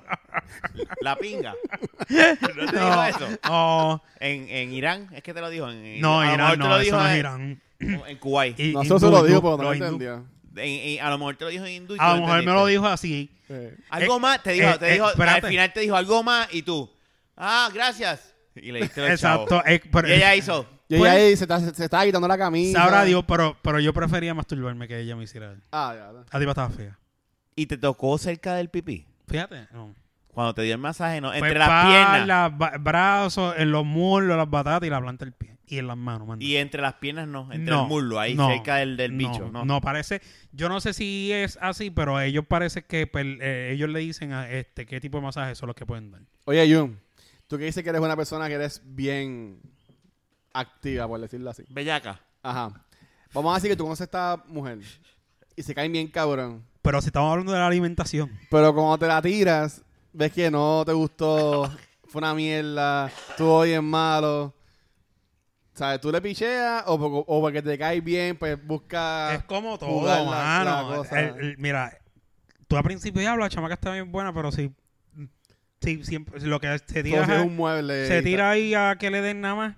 Speaker 1: La pinga. ¿No te dijo
Speaker 2: No,
Speaker 1: eso?
Speaker 2: no,
Speaker 1: En, en Irán, es que te lo dijo. En,
Speaker 2: no,
Speaker 1: lo
Speaker 2: Irán,
Speaker 1: te
Speaker 2: no,
Speaker 1: lo
Speaker 2: eso
Speaker 1: dijo
Speaker 2: no es
Speaker 1: en-
Speaker 2: Irán.
Speaker 1: En Kuwait.
Speaker 2: Y-
Speaker 3: Nosotros se
Speaker 2: hindú,
Speaker 3: lo
Speaker 2: hindú,
Speaker 3: pero no lo
Speaker 2: hindú.
Speaker 3: entendió.
Speaker 1: En- en- a lo mejor te lo dijo en hindú.
Speaker 2: A lo mejor me lo dijo así.
Speaker 3: Eh,
Speaker 1: Algo
Speaker 2: Eh,
Speaker 1: más, te dijo,
Speaker 2: eh,
Speaker 1: te
Speaker 2: eh,
Speaker 1: dijo, al
Speaker 2: espérate.
Speaker 1: final te dijo algo más y tú, ah, gracias. Y le diste.
Speaker 2: Exacto. eh, pero-
Speaker 1: Y ella hizo,
Speaker 3: Y
Speaker 2: Pues-
Speaker 3: ahí se está, se está quitando la camisa.
Speaker 2: Sabrá Dios, pero, pero yo prefería masturbarme que ella me hiciera.
Speaker 3: Ah, ya, ya.
Speaker 2: A ti estaba fea.
Speaker 1: Y te tocó cerca del pipí.
Speaker 2: Fíjate. No.
Speaker 1: Cuando te dio el masaje, ¿no?
Speaker 2: Fue
Speaker 1: Entre las piernas.
Speaker 2: ba- brazos, en los muslos, las batatas y la planta del pie. Y en las manos, manda.
Speaker 1: Y entre las piernas no, entre
Speaker 2: No,
Speaker 1: el muslo, ahí
Speaker 2: no,
Speaker 1: cerca del, del
Speaker 2: no,
Speaker 1: bicho, ¿no?
Speaker 2: No, parece. Yo no sé si es así, pero a ellos parece que pues, eh, ellos le dicen a este qué tipo de masajes son los que pueden dar.
Speaker 3: Oye, Jun, tú que dices que eres una persona que eres bien activa, por decirlo así.
Speaker 1: Bellaca.
Speaker 3: Ajá. Vamos a decir que tú conoces a esta mujer y se caen bien cabrón.
Speaker 2: Pero si estamos hablando de la alimentación,
Speaker 3: Pero cuando te la tiras, ves que no te gustó, fue una mierda, estuvo bien malo. ¿Sabes? ¿Tú le picheas o, o porque te caes bien, pues busca...
Speaker 2: es como todo,
Speaker 3: jugar la-
Speaker 2: mano.
Speaker 3: la cosa.
Speaker 2: El- el- mira, tú al principio ya la chamaca está bien buena, pero si, si siempre lo que se tira
Speaker 3: como si es
Speaker 2: es-
Speaker 3: un mueble.
Speaker 2: se
Speaker 3: y
Speaker 2: tira ahí a que le den nada más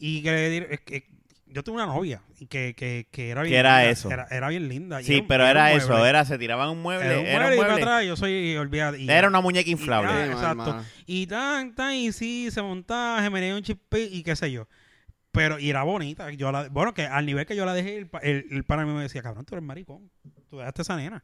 Speaker 2: y que le dir- es que yo tuve una novia y que, que, que era bien
Speaker 1: ¿Qué era
Speaker 2: linda,
Speaker 1: eso?
Speaker 2: era, era bien linda y
Speaker 1: Sí,
Speaker 2: un-
Speaker 1: pero
Speaker 2: y
Speaker 1: era
Speaker 2: un
Speaker 1: eso,
Speaker 2: mueble.
Speaker 1: era, se tiraban un mueble,
Speaker 2: era un
Speaker 1: era
Speaker 2: mueble, y para atrás yo soy olvidado y
Speaker 1: Era una muñeca inflable.
Speaker 3: Sí,
Speaker 2: exacto. y tan tan y sí se montaba se un chip y qué sé yo. Pero y era bonita yo la, bueno que al nivel que yo la dejé el, pa- el, el pana mío me decía cabrón tú eres maricón tú dejaste esa nena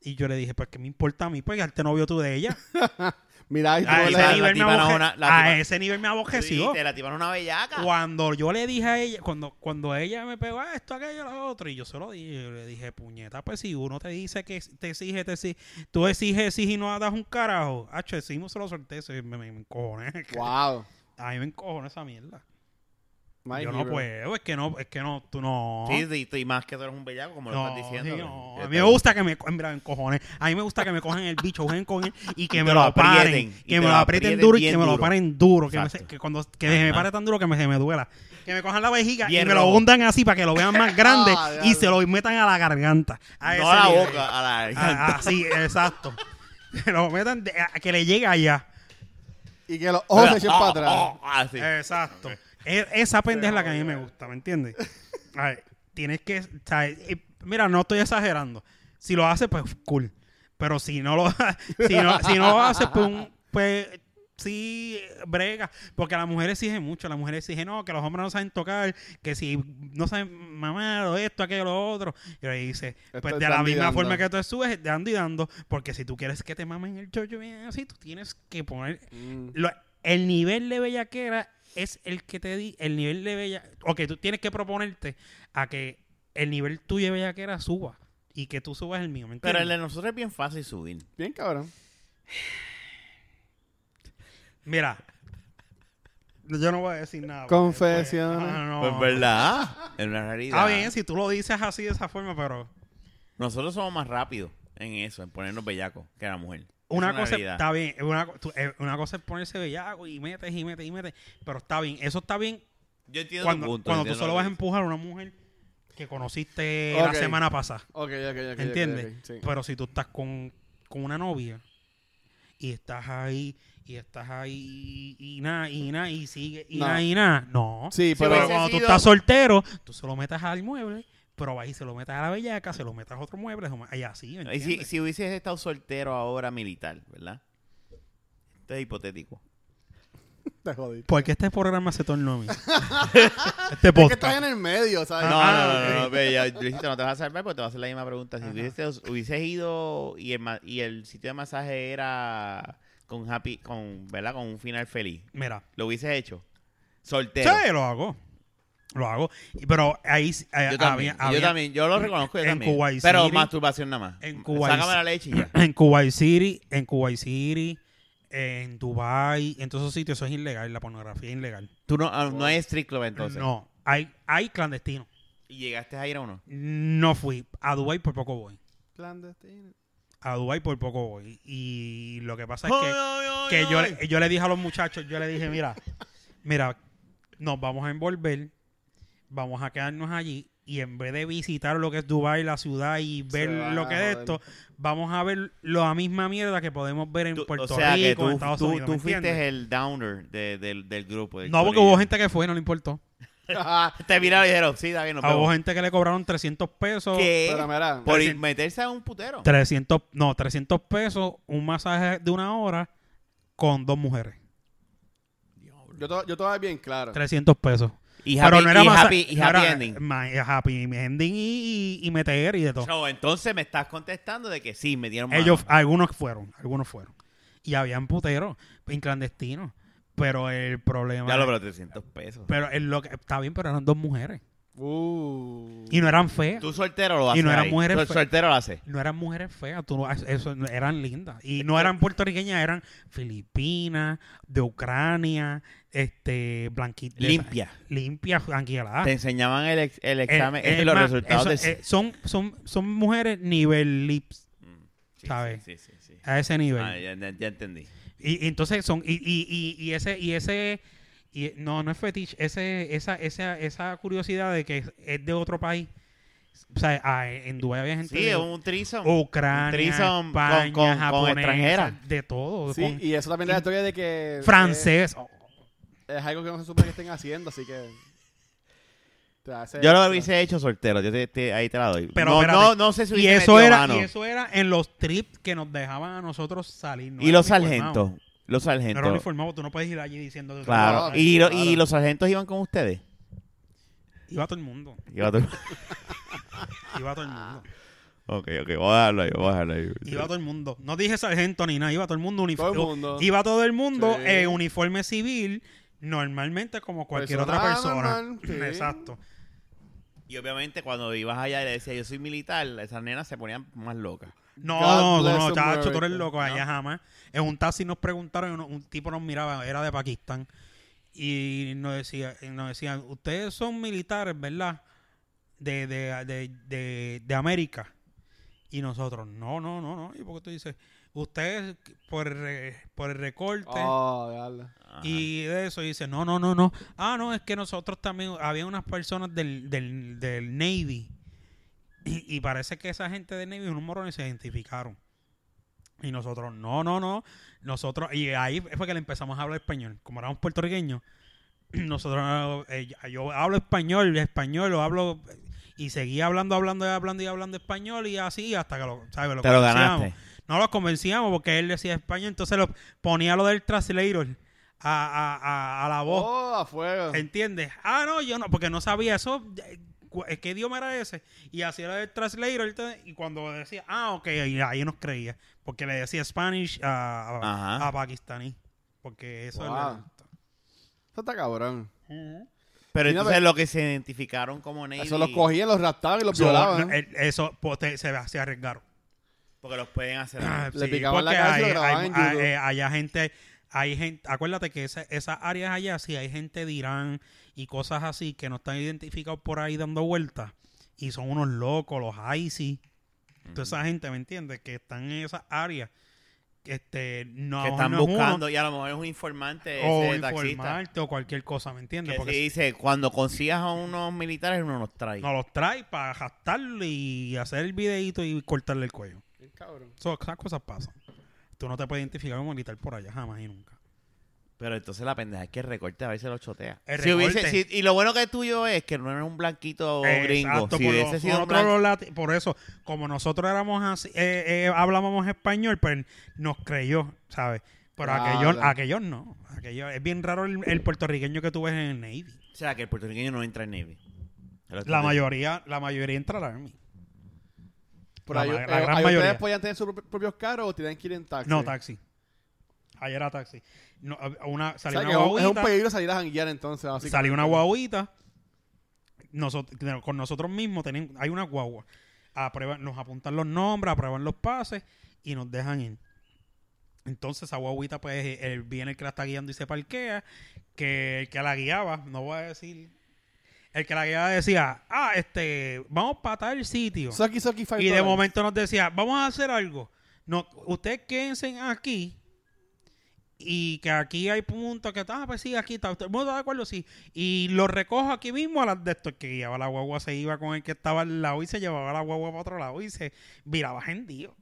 Speaker 2: y yo le dije pues qué me importa a mí pues este novio tú de ella
Speaker 3: Mira,
Speaker 2: a
Speaker 3: le
Speaker 2: ese
Speaker 1: la-
Speaker 2: nivel me aboje-
Speaker 1: una- la
Speaker 2: a
Speaker 1: tipa-
Speaker 2: ese nivel me abojeció
Speaker 1: la tipa una bellaca.
Speaker 2: cuando yo le dije a ella, cuando, cuando ella me pegó "Ah, esto, aquello, lo otro, y yo se lo dije, yo le dije, puñeta, pues si uno te dice que te exige, te exige, tú exiges, exiges y no das un carajo. Hacho, decimos se lo solté, se- me, me, me encojoné.
Speaker 3: Wow.
Speaker 2: A mí me encojoné esa mierda.
Speaker 3: My
Speaker 2: yo no puedo, es que no, es que no, tú no.
Speaker 1: Sí, y más que tú eres un bellaco, como lo estás diciendo.
Speaker 2: sí, no.
Speaker 1: que-
Speaker 2: A mí me gusta que me, mira, me encojones. A mí me gusta que me cogen el bicho, jueguen con él y que
Speaker 1: Y
Speaker 2: me lo
Speaker 1: lo
Speaker 2: paren,
Speaker 1: aprieten, y
Speaker 2: que me
Speaker 1: lo
Speaker 2: aprieten duro y que me lo paren duro, que, me, que cuando que me pare tan duro que me, se me duela. Que me cojan la vejiga
Speaker 1: Bien
Speaker 2: y me lo hundan así para que lo vean más grande
Speaker 3: Ah,
Speaker 2: y se lo metan a la garganta. A
Speaker 1: No
Speaker 2: ese
Speaker 1: a la
Speaker 2: nivel.
Speaker 1: boca, a la
Speaker 2: Ah, Así, exacto. Que lo metan, de- a que le llegue allá.
Speaker 3: Y que los ojos se echen
Speaker 1: Ah,
Speaker 3: para atrás.
Speaker 1: ah, ah, así.
Speaker 2: Exacto. E- Esa pendeja es la que a mí me gusta, ¿me entiendes? A ver, tienes que. mira, no estoy exagerando. Si lo haces, pues cool. Pero si no lo, si no, si no lo haces, pues, un- pues sí, brega. Porque la mujer exige mucho. La mujer exige, no, que los hombres no saben tocar, que si no saben mamar o esto, aquello, lo otro. Y le dice,
Speaker 3: Esto
Speaker 2: pues
Speaker 3: es
Speaker 2: de la
Speaker 3: dando y
Speaker 2: misma
Speaker 3: dando.
Speaker 2: forma que tú subes, dando y dando. Porque si tú quieres que te mamen el chocho bien así, tú tienes que poner
Speaker 3: Mm.
Speaker 2: lo- el nivel de bellaquera es el que te di, el nivel de bella, o que tú tienes que proponerte a que el nivel tuyo de bellaquera suba y que tú subas el mío, ¿me
Speaker 1: Pero el de nosotros es bien fácil subir.
Speaker 3: Bien cabrón.
Speaker 2: Mira, yo no voy a decir nada.
Speaker 3: Confesiones.
Speaker 2: pues, ah, no.
Speaker 1: Pues verdad, es una realidad.
Speaker 2: Está bien si tú lo dices así de esa forma, pero
Speaker 1: Nosotros somos más rápidos en eso, en ponernos bellacos que la mujer.
Speaker 2: Una
Speaker 1: Es
Speaker 2: cosa está bien, una, tú- eh, una cosa es ponerse bellaco y metes y metes y metes, pero está bien, eso está bien
Speaker 1: Yo entiendo
Speaker 2: cuando,
Speaker 1: tu punto.
Speaker 2: cuando tú solo
Speaker 1: lo
Speaker 2: vas a empujar a una mujer que conociste la semana pasada.
Speaker 3: Ok, ok, ok.
Speaker 2: ¿Entiendes?
Speaker 3: sí.
Speaker 2: Pero si tú estás con, con una novia y estás ahí, y estás ahí, y, nada, y nada, y sigue, y nada, y nada. No.
Speaker 3: Sí,
Speaker 2: pero cuando tú
Speaker 1: sido-
Speaker 2: estás soltero, tú se lo metes al mueble, pero ahí se lo metes a la bellaca, se lo metes a otro mueble, y así, ¿me
Speaker 1: Y si, si hubieses estado soltero ahora militar, ¿verdad? Esto es hipotético.
Speaker 3: Te jodí.
Speaker 2: ¿Por qué este programa se tornó a mí? este
Speaker 3: Es que
Speaker 2: podcast.
Speaker 3: estás en el medio, ¿sabes?
Speaker 1: No,
Speaker 2: Ah,
Speaker 1: no, no, no, no, pero ya, Luisito, no te vas a salvar porque te vas a hacer la misma pregunta. Si hubieses, hubieses ido y el, y el sitio de masaje era con happy, con, ¿verdad? Con un final feliz,
Speaker 2: Mira,
Speaker 1: ¿lo hubieses hecho? Soltero.
Speaker 2: sí, lo hago. Lo hago. Pero ahí eh,
Speaker 1: Yo
Speaker 2: había,
Speaker 1: también, yo
Speaker 2: había-
Speaker 1: también, yo lo reconozco yo
Speaker 2: en
Speaker 1: también.
Speaker 2: Kuwait
Speaker 1: pero
Speaker 2: City-
Speaker 1: masturbación nada más.
Speaker 2: en Kuwait
Speaker 1: Sácame la leche y ya.
Speaker 2: en Kuwait City, en Kuwait City, en Dubai, en todos esos sitios eso es ilegal, la pornografía es ilegal.
Speaker 1: Tú no, ah, no hay strip club entonces.
Speaker 2: No, hay, hay clandestinos.
Speaker 1: ¿Y llegaste a ir a uno?
Speaker 2: No fui. A Dubai por poco voy.
Speaker 3: Clandestino.
Speaker 2: A Dubai por poco voy. Y lo que pasa es que,
Speaker 1: ay, ay,
Speaker 2: que yo,
Speaker 1: ay.
Speaker 2: yo le dije a los muchachos, yo le dije, mira, mira, nos vamos a envolver, vamos a quedarnos allí y en vez de visitar lo que es Dubai, la ciudad y ver lo que es
Speaker 3: joder.
Speaker 2: esto, vamos a ver la misma mierda que podemos ver en
Speaker 1: Tú-
Speaker 2: Puerto
Speaker 1: o sea que
Speaker 2: Rico, en
Speaker 1: tú,
Speaker 2: Estados
Speaker 1: tú,
Speaker 2: Unidos.
Speaker 1: tú
Speaker 2: ¿me
Speaker 1: fuiste
Speaker 2: entiendes?
Speaker 1: el downer de- del, del grupo. del
Speaker 2: No, porque hubo gente que fue, no le importó.
Speaker 1: Te miraron y dijeron, sí, bien, nos
Speaker 2: Hubo gente que le cobraron 300 pesos.
Speaker 1: ¿Qué?
Speaker 3: Pero mira,
Speaker 1: Por meterse a un putero.
Speaker 2: 300, no, 300 pesos, un masaje de una hora con dos mujeres.
Speaker 3: yo, to- yo todavía bien claro.
Speaker 2: 300 pesos.
Speaker 1: Y
Speaker 2: Pero
Speaker 1: happy,
Speaker 2: no era
Speaker 1: y happy, y
Speaker 2: no
Speaker 1: happy
Speaker 2: era-
Speaker 1: ending.
Speaker 2: happy ending y, y, y meter y de todo.
Speaker 1: So, entonces me estás contestando de que sí, me dieron mano.
Speaker 2: Ellos, algunos fueron, algunos fueron. Y habían puteros en clandestinos. Pero el problema.
Speaker 1: Ya lo pero 300 pesos.
Speaker 2: pero es lo que está bien, pero eran dos mujeres.
Speaker 3: Uh.
Speaker 2: Y no eran feas.
Speaker 1: Tú soltero lo haces
Speaker 2: Y no eran
Speaker 1: ahí.
Speaker 2: mujeres
Speaker 1: Sol-
Speaker 2: fe-
Speaker 1: soltero lo haces.
Speaker 2: No eran mujeres feas, tú no- eso, eran lindas. Y no eran puertorriqueñas, eran filipinas, de Ucrania, este, blanquitas.
Speaker 1: Limpia.
Speaker 2: Limpias, blanquialadas.
Speaker 1: Te enseñaban el, ex- el examen,
Speaker 2: Eh, eh,
Speaker 1: los
Speaker 2: más,
Speaker 1: resultados
Speaker 2: eso,
Speaker 1: del...
Speaker 2: eh, son, son, son mujeres nivel lips,
Speaker 1: Mm, sí,
Speaker 2: ¿sabes?
Speaker 1: Sí, sí, sí. sí.
Speaker 2: a ese nivel.
Speaker 1: Ah, ya, ya- entendí.
Speaker 2: Y, y entonces son, y, y, y, y ese, y ese, y, no, no es fetiche, ese, esa, esa, esa curiosidad de que es, es de otro país. O sea, ah, en Dubái había gente
Speaker 1: Sí,
Speaker 2: de
Speaker 1: es un trisom.
Speaker 2: Ucrania,
Speaker 1: un con-
Speaker 2: España,
Speaker 1: con- con
Speaker 2: japonesa,
Speaker 1: extranjeras.
Speaker 2: de todo.
Speaker 3: Sí,
Speaker 2: con
Speaker 3: y eso también es la historia de que...
Speaker 2: francés.
Speaker 3: eh, es algo que no se supone que estén haciendo, así que... te hace-
Speaker 1: Yo lo hubiese hecho soltero. Yo te- te- ahí te la doy.
Speaker 2: Pero
Speaker 1: no,
Speaker 2: espérate.
Speaker 1: no, no sé si
Speaker 2: y
Speaker 1: hubiese
Speaker 2: eso
Speaker 1: metido
Speaker 2: era
Speaker 1: mano.
Speaker 2: y eso era en los trips que nos dejaban a nosotros salir. no
Speaker 1: Y
Speaker 2: era
Speaker 1: los
Speaker 2: uniformado.
Speaker 1: sargentos. Los
Speaker 2: No era
Speaker 1: sargentos.
Speaker 2: uniformado, tú no puedes ir allí diciendo...
Speaker 1: Claro. Y, lo-
Speaker 3: claro.
Speaker 1: y los sargentos iban con ustedes.
Speaker 2: Iba todo el mundo.
Speaker 1: Iba todo-
Speaker 2: Iba todo el mundo.
Speaker 1: ok, ok. Voy a dejarlo ahí. Voy a dejarlo ahí.
Speaker 2: Iba todo el mundo. No dije sargento ni nada, iba todo el mundo
Speaker 3: Todo el
Speaker 2: uniforme.
Speaker 3: mundo.
Speaker 2: Iba todo el mundo
Speaker 3: Sí.
Speaker 2: en uniforme civil, normalmente como cualquier otra
Speaker 3: Persona
Speaker 2: persona.
Speaker 3: normal, sí.
Speaker 2: Exacto.
Speaker 1: Y obviamente cuando ibas allá y le decías yo soy militar, esas nenas se ponían más locas.
Speaker 2: No,
Speaker 3: God
Speaker 2: no,
Speaker 3: bless
Speaker 2: no, chacho, tú eres loco, allá
Speaker 1: ¿No?
Speaker 2: jamás. En un taxi nos preguntaron, un tipo nos miraba, era de Pakistán, y nos decía, y nos decían, ustedes son militares, ¿verdad? De, de, de, de, de América. Y nosotros, no, no, no, no. ¿Y por qué tú dices? Ustedes por, por el recorte
Speaker 3: Oh,
Speaker 2: y de eso dice, no, no, no, no. Ah, no, es que nosotros también, había unas personas del, del, del Navy y, y parece que esa gente del Navy, unos morones, se identificaron. Y nosotros, no, no, no. Nosotros, y ahí fue que le empezamos a hablar español. Como éramos puertorriqueños, nosotros, eh, yo hablo español, español, lo hablo, y seguía hablando, hablando y hablando y hablando español y así hasta que lo, ¿sabes? Lo
Speaker 1: Te lo ganaste.
Speaker 2: No los convencíamos porque él decía español, entonces lo ponía lo del translator a, a, a, a la voz.
Speaker 3: Oh, a fuego.
Speaker 2: ¿Entiendes? Ah, no, yo no, porque no sabía eso. eh, ¿Qué idioma era ese? Y hacía lo del translator y cuando decía, ah, ok, ahí, ahí nos creía. Porque le decía Spanish a, a, pakistaní. Porque eso
Speaker 3: Wow. Eso está cabrón.
Speaker 1: Pero entonces lo que se identificaron como Navy.
Speaker 3: Eso los cogían, los raptaban y los
Speaker 2: So,
Speaker 3: violaban.
Speaker 2: eh, eso pues, te- se, se arriesgaron.
Speaker 1: Porque los pueden hacer.
Speaker 2: Ah,
Speaker 3: Le
Speaker 2: sí,
Speaker 3: picaban la
Speaker 2: porque
Speaker 3: cabeza y lo
Speaker 2: hay-
Speaker 3: grababan
Speaker 2: hay-
Speaker 3: en
Speaker 2: hay-
Speaker 3: YouTube.
Speaker 2: eh, allá gente, hay gente, acuérdate que esa- esas áreas allá, sí hay gente de Irán y cosas así que no están identificados por ahí dando vueltas y son unos locos, los ISIS, toda esa gente, ¿me entiendes? Que están en esas áreas, que este, no,
Speaker 1: que están
Speaker 2: no es uno,
Speaker 1: buscando y a lo mejor es un informante
Speaker 2: o
Speaker 1: ese taxista.
Speaker 2: informarte o cualquier cosa, ¿me entiendes?
Speaker 1: Que
Speaker 2: Porque
Speaker 1: si dice, cuando consigas a unos militares, uno los trae.
Speaker 2: nos los trae para gastarlo y hacer el videito y cortarle el cuello.
Speaker 3: Cabrón.
Speaker 2: So, esas cosas pasan. tú no te puedes identificar como militar por allá jamás y nunca.
Speaker 1: Pero entonces la pendeja es que el recorte a veces lo chotea.
Speaker 2: El
Speaker 1: Si hubiese- si- y lo bueno que es tuyo es que no eres un blanquito gringo.
Speaker 2: Exacto,
Speaker 1: Si
Speaker 2: por,
Speaker 1: hubiese
Speaker 2: los-
Speaker 1: sido un
Speaker 2: nosotros
Speaker 1: blanco-
Speaker 2: los lati- por eso, como nosotros éramos así, eh, eh, hablábamos español, pues nos creyó, ¿sabes? Pero aquellos, aquellos no. Aquellos, es bien raro el, el puertorriqueño que tú ves en el Navy.
Speaker 1: O sea, que el puertorriqueño no entra en Navy.
Speaker 2: La mayoría, la mayoría entra al Army.
Speaker 3: Pero
Speaker 2: La la
Speaker 3: eh,
Speaker 2: gran
Speaker 3: ahí
Speaker 2: mayoría.
Speaker 3: ustedes podían tener sus pro- propios carros o tienen que ir en taxi.
Speaker 2: No, taxi. Ayer era taxi. No, una,
Speaker 3: O
Speaker 2: salió
Speaker 3: sea,
Speaker 2: una
Speaker 3: que es un-
Speaker 2: guaguita.
Speaker 3: peligro salir a janguear entonces.
Speaker 2: Salió una guaguita. Nosotros, con nosotros mismos tienen, hay una guagua. Aprueban, nos apuntan los nombres, aprueban los pases y nos dejan ir. Entonces esa guaguita, pues, él viene el que la está guiando y se parquea. Que el que la guiaba, no voy a decir. El que la guiaba decía, ah, este, vamos para tal sitio.
Speaker 3: Five
Speaker 2: Y de
Speaker 3: dollars.
Speaker 2: momento nos decía, vamos a hacer algo. No, ustedes quédense aquí. Y que aquí hay puntos que, ah, pues sí, aquí está. ¿Todo el mundo está de acuerdo? Sí. Y lo recojo aquí mismo a las de estos que guiaba la guagua, se iba con el que estaba al lado y se llevaba la guagua para otro lado y se viraba gentío.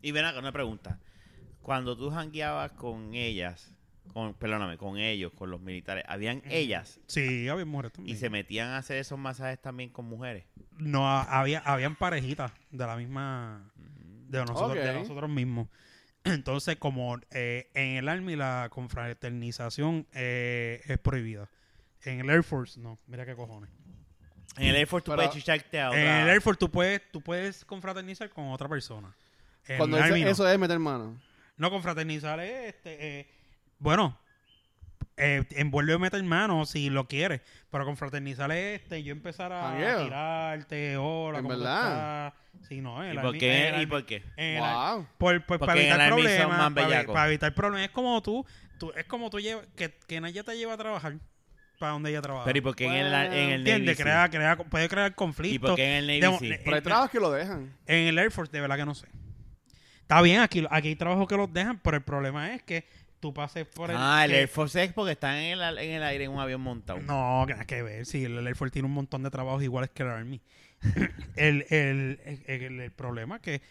Speaker 1: Y ven acá, una pregunta. Cuando tú jangueabas con ellas, con, perdóname, con ellos, con los militares, ¿habían ellas?
Speaker 2: Sí, había mujeres también.
Speaker 1: Y se metían a hacer esos masajes también con mujeres.
Speaker 2: No, ha- había, habían parejitas de la misma de nosotros, de
Speaker 3: Ok.
Speaker 2: nosotros mismos. Entonces, como eh, en el Army la confraternización eh, es prohibida. En el Air Force, no. Mira qué cojones.
Speaker 1: En el Air Force tú
Speaker 3: Pero-
Speaker 1: puedes chicharte a
Speaker 2: En
Speaker 1: otra...
Speaker 2: el Air Force tú puedes, tú puedes confraternizar con otra persona. En
Speaker 3: Cuando
Speaker 2: el
Speaker 3: dice
Speaker 2: Army no.
Speaker 3: eso es meter mano.
Speaker 2: No, confraternizar es, este, eh, bueno, eh, envuelve meter mano si lo quieres, pero confraternizar es este, yo empezar a
Speaker 3: Jangueo.
Speaker 2: tirarte, hola,
Speaker 3: ¿En
Speaker 2: ¿cómo tú
Speaker 3: verdad?
Speaker 2: estás? Sí, no,
Speaker 1: ¿Y por qué?
Speaker 2: el
Speaker 1: ¿Y por qué?
Speaker 2: el
Speaker 3: Wow.
Speaker 2: por, por-
Speaker 1: Porque
Speaker 2: para evitar problemas, para, evitar problemas, es como tú, tú es como tú llevas, que, que ella te lleva a trabajar para donde ella trabaja.
Speaker 1: Pero ¿y por qué en el, en el Navy.
Speaker 2: Crea, crea, puede crear
Speaker 1: ¿Y
Speaker 2: conflictos.
Speaker 1: por qué en el Navy
Speaker 2: Demo-
Speaker 1: sí?
Speaker 3: Pero hay trabajos que lo dejan.
Speaker 2: en el Air Force, de verdad que no sé. Está bien, aquí, aquí hay trabajos que los dejan, pero el problema es que tú pases por el...
Speaker 1: Ah, el
Speaker 2: que-
Speaker 1: Air Force es porque están en el, en el aire en un avión montado.
Speaker 2: No, que nada que ver. Sí, el Air Force tiene un montón de trabajos iguales que el Army. el, el, el, el- el problema es que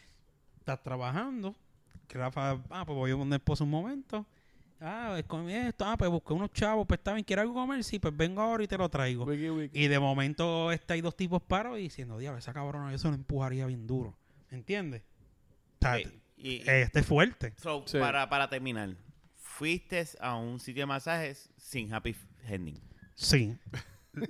Speaker 2: estás trabajando, que Rafa, ah, pues voy a poner esposo un momento. Ah, pues comí esto, ah, pues busqué unos chavos, pues está bien, ¿quieres algo comer? Sí, pues vengo ahora y te lo traigo.
Speaker 3: Wiki, wiki.
Speaker 2: Y de momento está ahí dos tipos paros y diciendo, diablo, esa cabrona yo se lo empujaría bien duro. ¿Entiendes?
Speaker 1: Ok, y-
Speaker 2: este es fuerte.
Speaker 1: so,
Speaker 3: Sí.
Speaker 1: para, para terminar, fuiste a un sitio de masajes sin happy ending.
Speaker 2: Sí.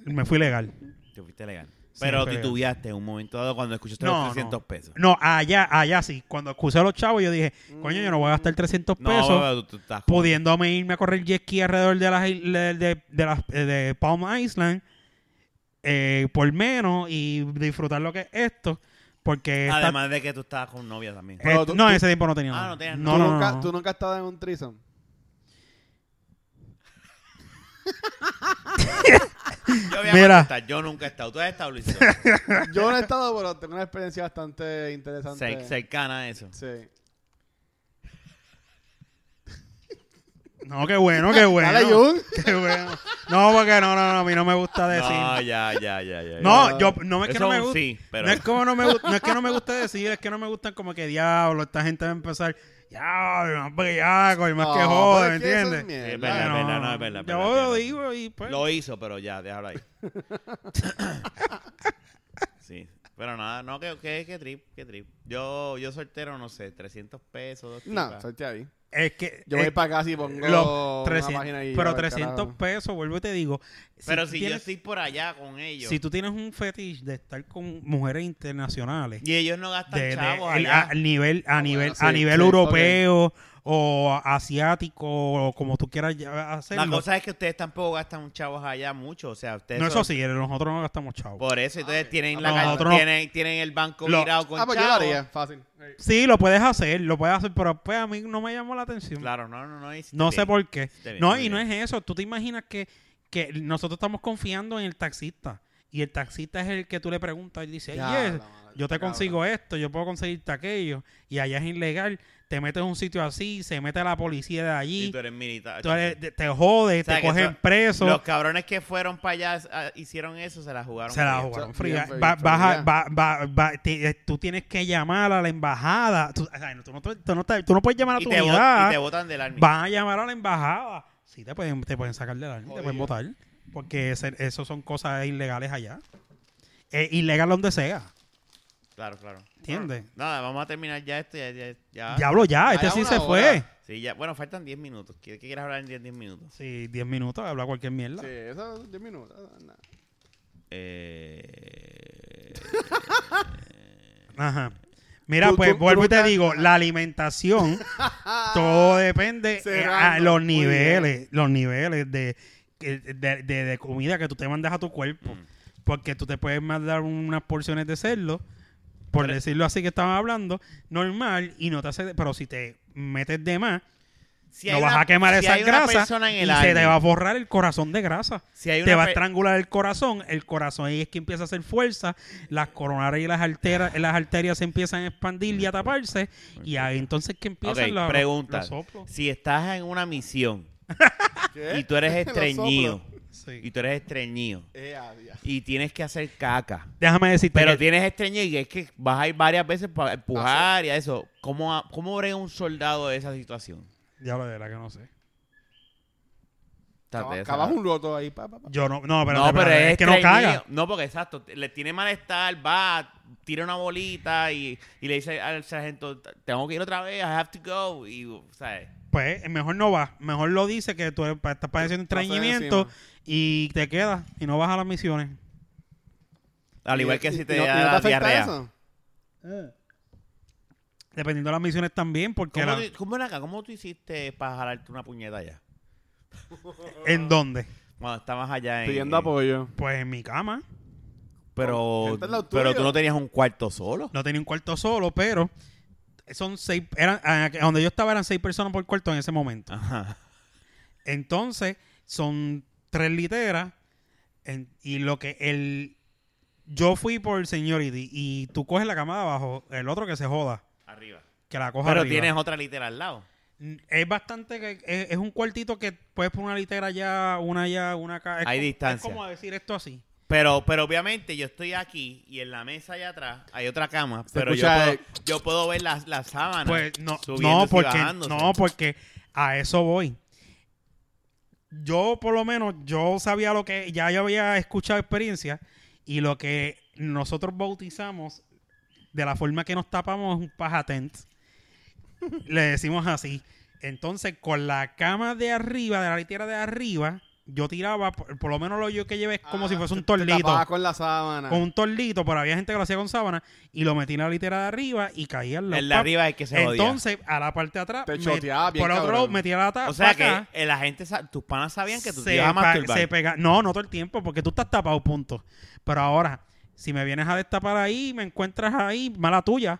Speaker 2: Me fui legal.
Speaker 1: Te fuiste legal.
Speaker 2: Sí,
Speaker 1: Pero
Speaker 2: legal.
Speaker 1: titubeaste en un momento dado cuando escuchaste
Speaker 2: No,
Speaker 1: los 300
Speaker 2: no.
Speaker 1: pesos.
Speaker 2: No, allá, allá sí. Cuando acusé a los chavos, yo dije, coño, yo no voy a gastar 300
Speaker 1: No,
Speaker 2: pesos
Speaker 1: tú, tú estás
Speaker 2: pudiéndome irme a correr jet ski alrededor de las de, de, de las- eh, de Palm Island eh, por menos y disfrutar lo que es esto. Porque esta-
Speaker 1: Además de que tú estabas con novia también.
Speaker 2: eh,
Speaker 3: tú-
Speaker 2: no,
Speaker 3: tú-
Speaker 2: en ese tiempo no tenía
Speaker 1: Ah,
Speaker 2: nada.
Speaker 1: no tenías
Speaker 2: no,
Speaker 3: ¿Tú,
Speaker 2: no,
Speaker 3: nunca,
Speaker 2: no.
Speaker 3: ¿Tú nunca has estado en un threesome?
Speaker 1: Yo voy a
Speaker 2: Mira.
Speaker 1: contestar, yo nunca he estado. ¿Tú has estado, Luis?
Speaker 3: Yo no he estado, pero tengo una experiencia bastante interesante.
Speaker 1: Cer- cercana a eso.
Speaker 3: Sí.
Speaker 2: No, qué bueno, qué bueno.
Speaker 3: Dale, Jun.
Speaker 2: Qué bueno. No, porque no, no, no, a mí no me gusta decir.
Speaker 1: No, ya, ya, ya, ya.
Speaker 2: No,
Speaker 1: ya.
Speaker 2: yo no es que
Speaker 1: Eso
Speaker 2: no me
Speaker 1: es un
Speaker 2: gusta.
Speaker 1: sí, pero...
Speaker 2: No es como no me gu- no es que no me guste decir, es que no me gustan como que diablo, esta gente va a empezar, diablo, más bellaco y más que
Speaker 3: No,
Speaker 2: joder, ¿me
Speaker 3: es
Speaker 2: entiendes?
Speaker 3: es mierda.
Speaker 1: Es verdad, verdad, no, es verdad,
Speaker 2: Yo
Speaker 1: verdad,
Speaker 2: lo
Speaker 1: verdad.
Speaker 2: digo y pues.
Speaker 1: Lo hizo, pero ya, déjalo ahí. sí. Pero nada, no, que, que, que trip, que trip. Yo, yo soltero, no sé, 300 pesos, dos
Speaker 3: No,
Speaker 1: tipas.
Speaker 3: salte ahí.
Speaker 2: Es que.
Speaker 3: Yo voy para acá y pongo
Speaker 2: los
Speaker 3: una
Speaker 2: 300
Speaker 3: página ahí.
Speaker 2: pero
Speaker 3: a ver,
Speaker 2: 300
Speaker 3: carajo.
Speaker 2: pesos, vuelvo y te digo.
Speaker 1: Pero si yo estoy por allá con ellos
Speaker 2: Si tú tienes un fetiche de estar con mujeres internacionales.
Speaker 1: y ellos no gastan
Speaker 2: de, de-
Speaker 1: chavos
Speaker 2: el-
Speaker 1: allá.
Speaker 2: a, nivel a
Speaker 3: Ah,
Speaker 2: nivel
Speaker 3: bueno,
Speaker 2: a nivel
Speaker 3: sí,
Speaker 2: europeo o asiático o como tú quieras hacerlo
Speaker 1: La cosa es que ustedes tampoco gastan chavos allá mucho, o sea, ustedes...
Speaker 2: no
Speaker 1: son-
Speaker 2: eso sí nosotros no gastamos chavos
Speaker 1: Por eso, entonces tienen, la
Speaker 2: No,
Speaker 1: ca-
Speaker 2: nosotros no.
Speaker 1: tienen, tienen el banco
Speaker 2: Lo-
Speaker 1: mirado con
Speaker 3: Ah, pues yo lo
Speaker 1: chavos.
Speaker 3: haría, fácil.
Speaker 2: sí lo puedes hacer lo puedes hacer pero pues a mí no me llamó la atención.
Speaker 1: Claro, no, no, no.
Speaker 2: no sé
Speaker 1: bien.
Speaker 2: por qué.
Speaker 1: bien,
Speaker 2: no y no es eso. Tú te imaginas que que nosotros estamos confiando en el taxista y el taxista es el que tú le preguntas y dice,
Speaker 3: Ya,
Speaker 2: "Yes,
Speaker 3: la madre,
Speaker 2: yo te consigo esto, yo puedo conseguirte aquello, y allá es ilegal, te metes en un sitio así, se mete la policía de
Speaker 1: Y
Speaker 2: allí,
Speaker 1: tú eres militar.
Speaker 2: tú eres- te, te jode,
Speaker 1: O sea,
Speaker 2: te cogen
Speaker 1: eso-
Speaker 2: preso,
Speaker 1: Los cabrones que fueron para allá ah, hicieron eso, se la jugaron.
Speaker 2: se la jugaron fría. eh, tú tienes que llamar a la embajada, tú, o sea, tú no, tú no te- tú no puedes llamar a
Speaker 1: Y
Speaker 2: tu
Speaker 1: bot-
Speaker 2: unidad,
Speaker 1: y te botan del army.
Speaker 2: van a llamar a la embajada, sí te pueden, te pueden sacar de la te pueden votar, porque ese- eso son cosas ilegales allá. Es ilegal donde sea,
Speaker 1: Claro, claro.
Speaker 2: ¿entiendes?
Speaker 1: Nada, vamos a terminar ya esto. Ya, ya, ya.
Speaker 2: Diablo ya, este sí se
Speaker 3: hora.
Speaker 2: fue.
Speaker 1: Sí, ya. Bueno, faltan 10 minutos. ¿Qué, qué quieres hablar en 10, 10 minutos?
Speaker 2: Sí, 10 minutos, habla cualquier mierda.
Speaker 3: Sí, eso 10 minutos. nada.
Speaker 1: Eh...
Speaker 2: Ajá. Mira,
Speaker 3: Tú-
Speaker 2: pues
Speaker 3: tú- tú
Speaker 2: vuelvo y te digo, la alimentación, todo depende eh, a
Speaker 3: Cerrando.
Speaker 2: los niveles, los niveles de, de, de- de comida que tú te mandas a tu cuerpo.
Speaker 1: Mm.
Speaker 2: Porque tú te puedes mandar unas porciones de cerdo, por
Speaker 1: Pero-
Speaker 2: decirlo así que estaban hablando, normal, y no te hace, pero si te metes de más,
Speaker 1: Si
Speaker 2: no vas
Speaker 1: una-
Speaker 2: a quemar
Speaker 1: si
Speaker 2: esa grasa y
Speaker 1: el
Speaker 2: se te va a borrar el corazón de grasa.
Speaker 1: si hay
Speaker 2: te va a estrangular el corazón, el corazón ahí es que empieza a hacer fuerza, las coronarias y las arterias, las arterias se empiezan a expandir y a taparse, y ahí entonces que empiezan
Speaker 1: Ok,
Speaker 2: los,
Speaker 1: pregunta.
Speaker 2: los soplos.
Speaker 1: Si estás en una misión
Speaker 3: ¿Qué?
Speaker 1: y tú eres estreñido.
Speaker 2: Sí.
Speaker 1: y tú eres estreñido,
Speaker 3: Eh,
Speaker 1: y tienes que hacer caca,
Speaker 2: Déjame decirte
Speaker 1: pero
Speaker 2: que-
Speaker 1: tienes estreñido y es que vas a ir varias veces para empujar y a eso, ¿cómo, ¿cómo brega un soldado de esa situación?
Speaker 2: Ya lo de verdad que no sé.
Speaker 3: Cavas un roto ahí. Pa, pa, pa.
Speaker 2: Yo no, no, pero,
Speaker 1: no, pero es,
Speaker 2: es que no caga.
Speaker 1: No, porque exacto, le tiene malestar, va, tira una bolita y, y le dice al sargento, tengo que ir otra vez, I have to go. Y, ¿sabes?
Speaker 2: Pues mejor no va. Mejor lo dice que tú estás padeciendo estreñimiento. Y te quedas y no vas a las misiones.
Speaker 1: Al igual que
Speaker 3: y-
Speaker 1: si
Speaker 3: y
Speaker 1: te
Speaker 3: no- y no
Speaker 1: da
Speaker 3: afecta
Speaker 1: diarrea.
Speaker 3: eso?
Speaker 2: Dependiendo de las misiones también, porque
Speaker 1: ¿Cómo,
Speaker 2: la-
Speaker 1: tú, cómo, acá? ¿Cómo tú hiciste para jalarte una puñeta allá?
Speaker 2: ¿En dónde?
Speaker 1: Cuando estabas allá en...
Speaker 3: Pidiendo apoyo.
Speaker 2: Pues en mi cama.
Speaker 1: Pero,
Speaker 3: lado
Speaker 1: pero tú no tenías un cuarto solo.
Speaker 2: No tenía un cuarto solo, pero son seis. Eran, a- donde yo estaba eran seis personas por cuarto en ese momento.
Speaker 1: Ajá.
Speaker 2: Entonces, son tres literas. en- y lo que el. Yo fui por seniority y tú coges la cama de abajo, el otro que se joda,
Speaker 1: Arriba.
Speaker 2: que la coja
Speaker 1: Pero
Speaker 2: arriba.
Speaker 1: tienes otra litera al lado.
Speaker 2: Es bastante que es, es un cuartito que puedes poner una litera allá, una allá, una acá. Es
Speaker 1: Hay
Speaker 2: como-
Speaker 1: distancia.
Speaker 2: Es como decir esto así.
Speaker 1: Pero, pero obviamente yo estoy aquí y en la mesa allá atrás hay otra cama,
Speaker 3: Se
Speaker 1: pero yo puedo,
Speaker 3: el-
Speaker 1: yo puedo ver las las sábanas.
Speaker 2: Pues no, no porque no porque a eso voy. Yo por lo menos yo sabía lo que ya yo había escuchado experiencia y lo que nosotros bautizamos de la forma que nos tapamos un paja tent. Le decimos así. Entonces con la cama de arriba de la litera de arriba yo tiraba por, por lo menos lo yo que llevé es como
Speaker 3: Ah,
Speaker 2: si fuese un torlito
Speaker 3: con la sábana.
Speaker 2: con un torlito, pero había gente que lo hacía con sábana y lo metía en la litera de arriba y caía en
Speaker 1: El de
Speaker 2: pap-
Speaker 1: arriba es que se jodía.
Speaker 2: Entonces, a la parte de atrás,
Speaker 3: Te choteaba bien,
Speaker 2: por otro lado, metía la tapa
Speaker 1: O sea que eh, la gente, tus panas sabían que tú te
Speaker 2: se,
Speaker 1: ibas a masturbar.
Speaker 2: se pega. No, no todo el tiempo, porque tú estás tapado, punto. Pero ahora, si me vienes a destapar ahí, me encuentras ahí, mala tuya.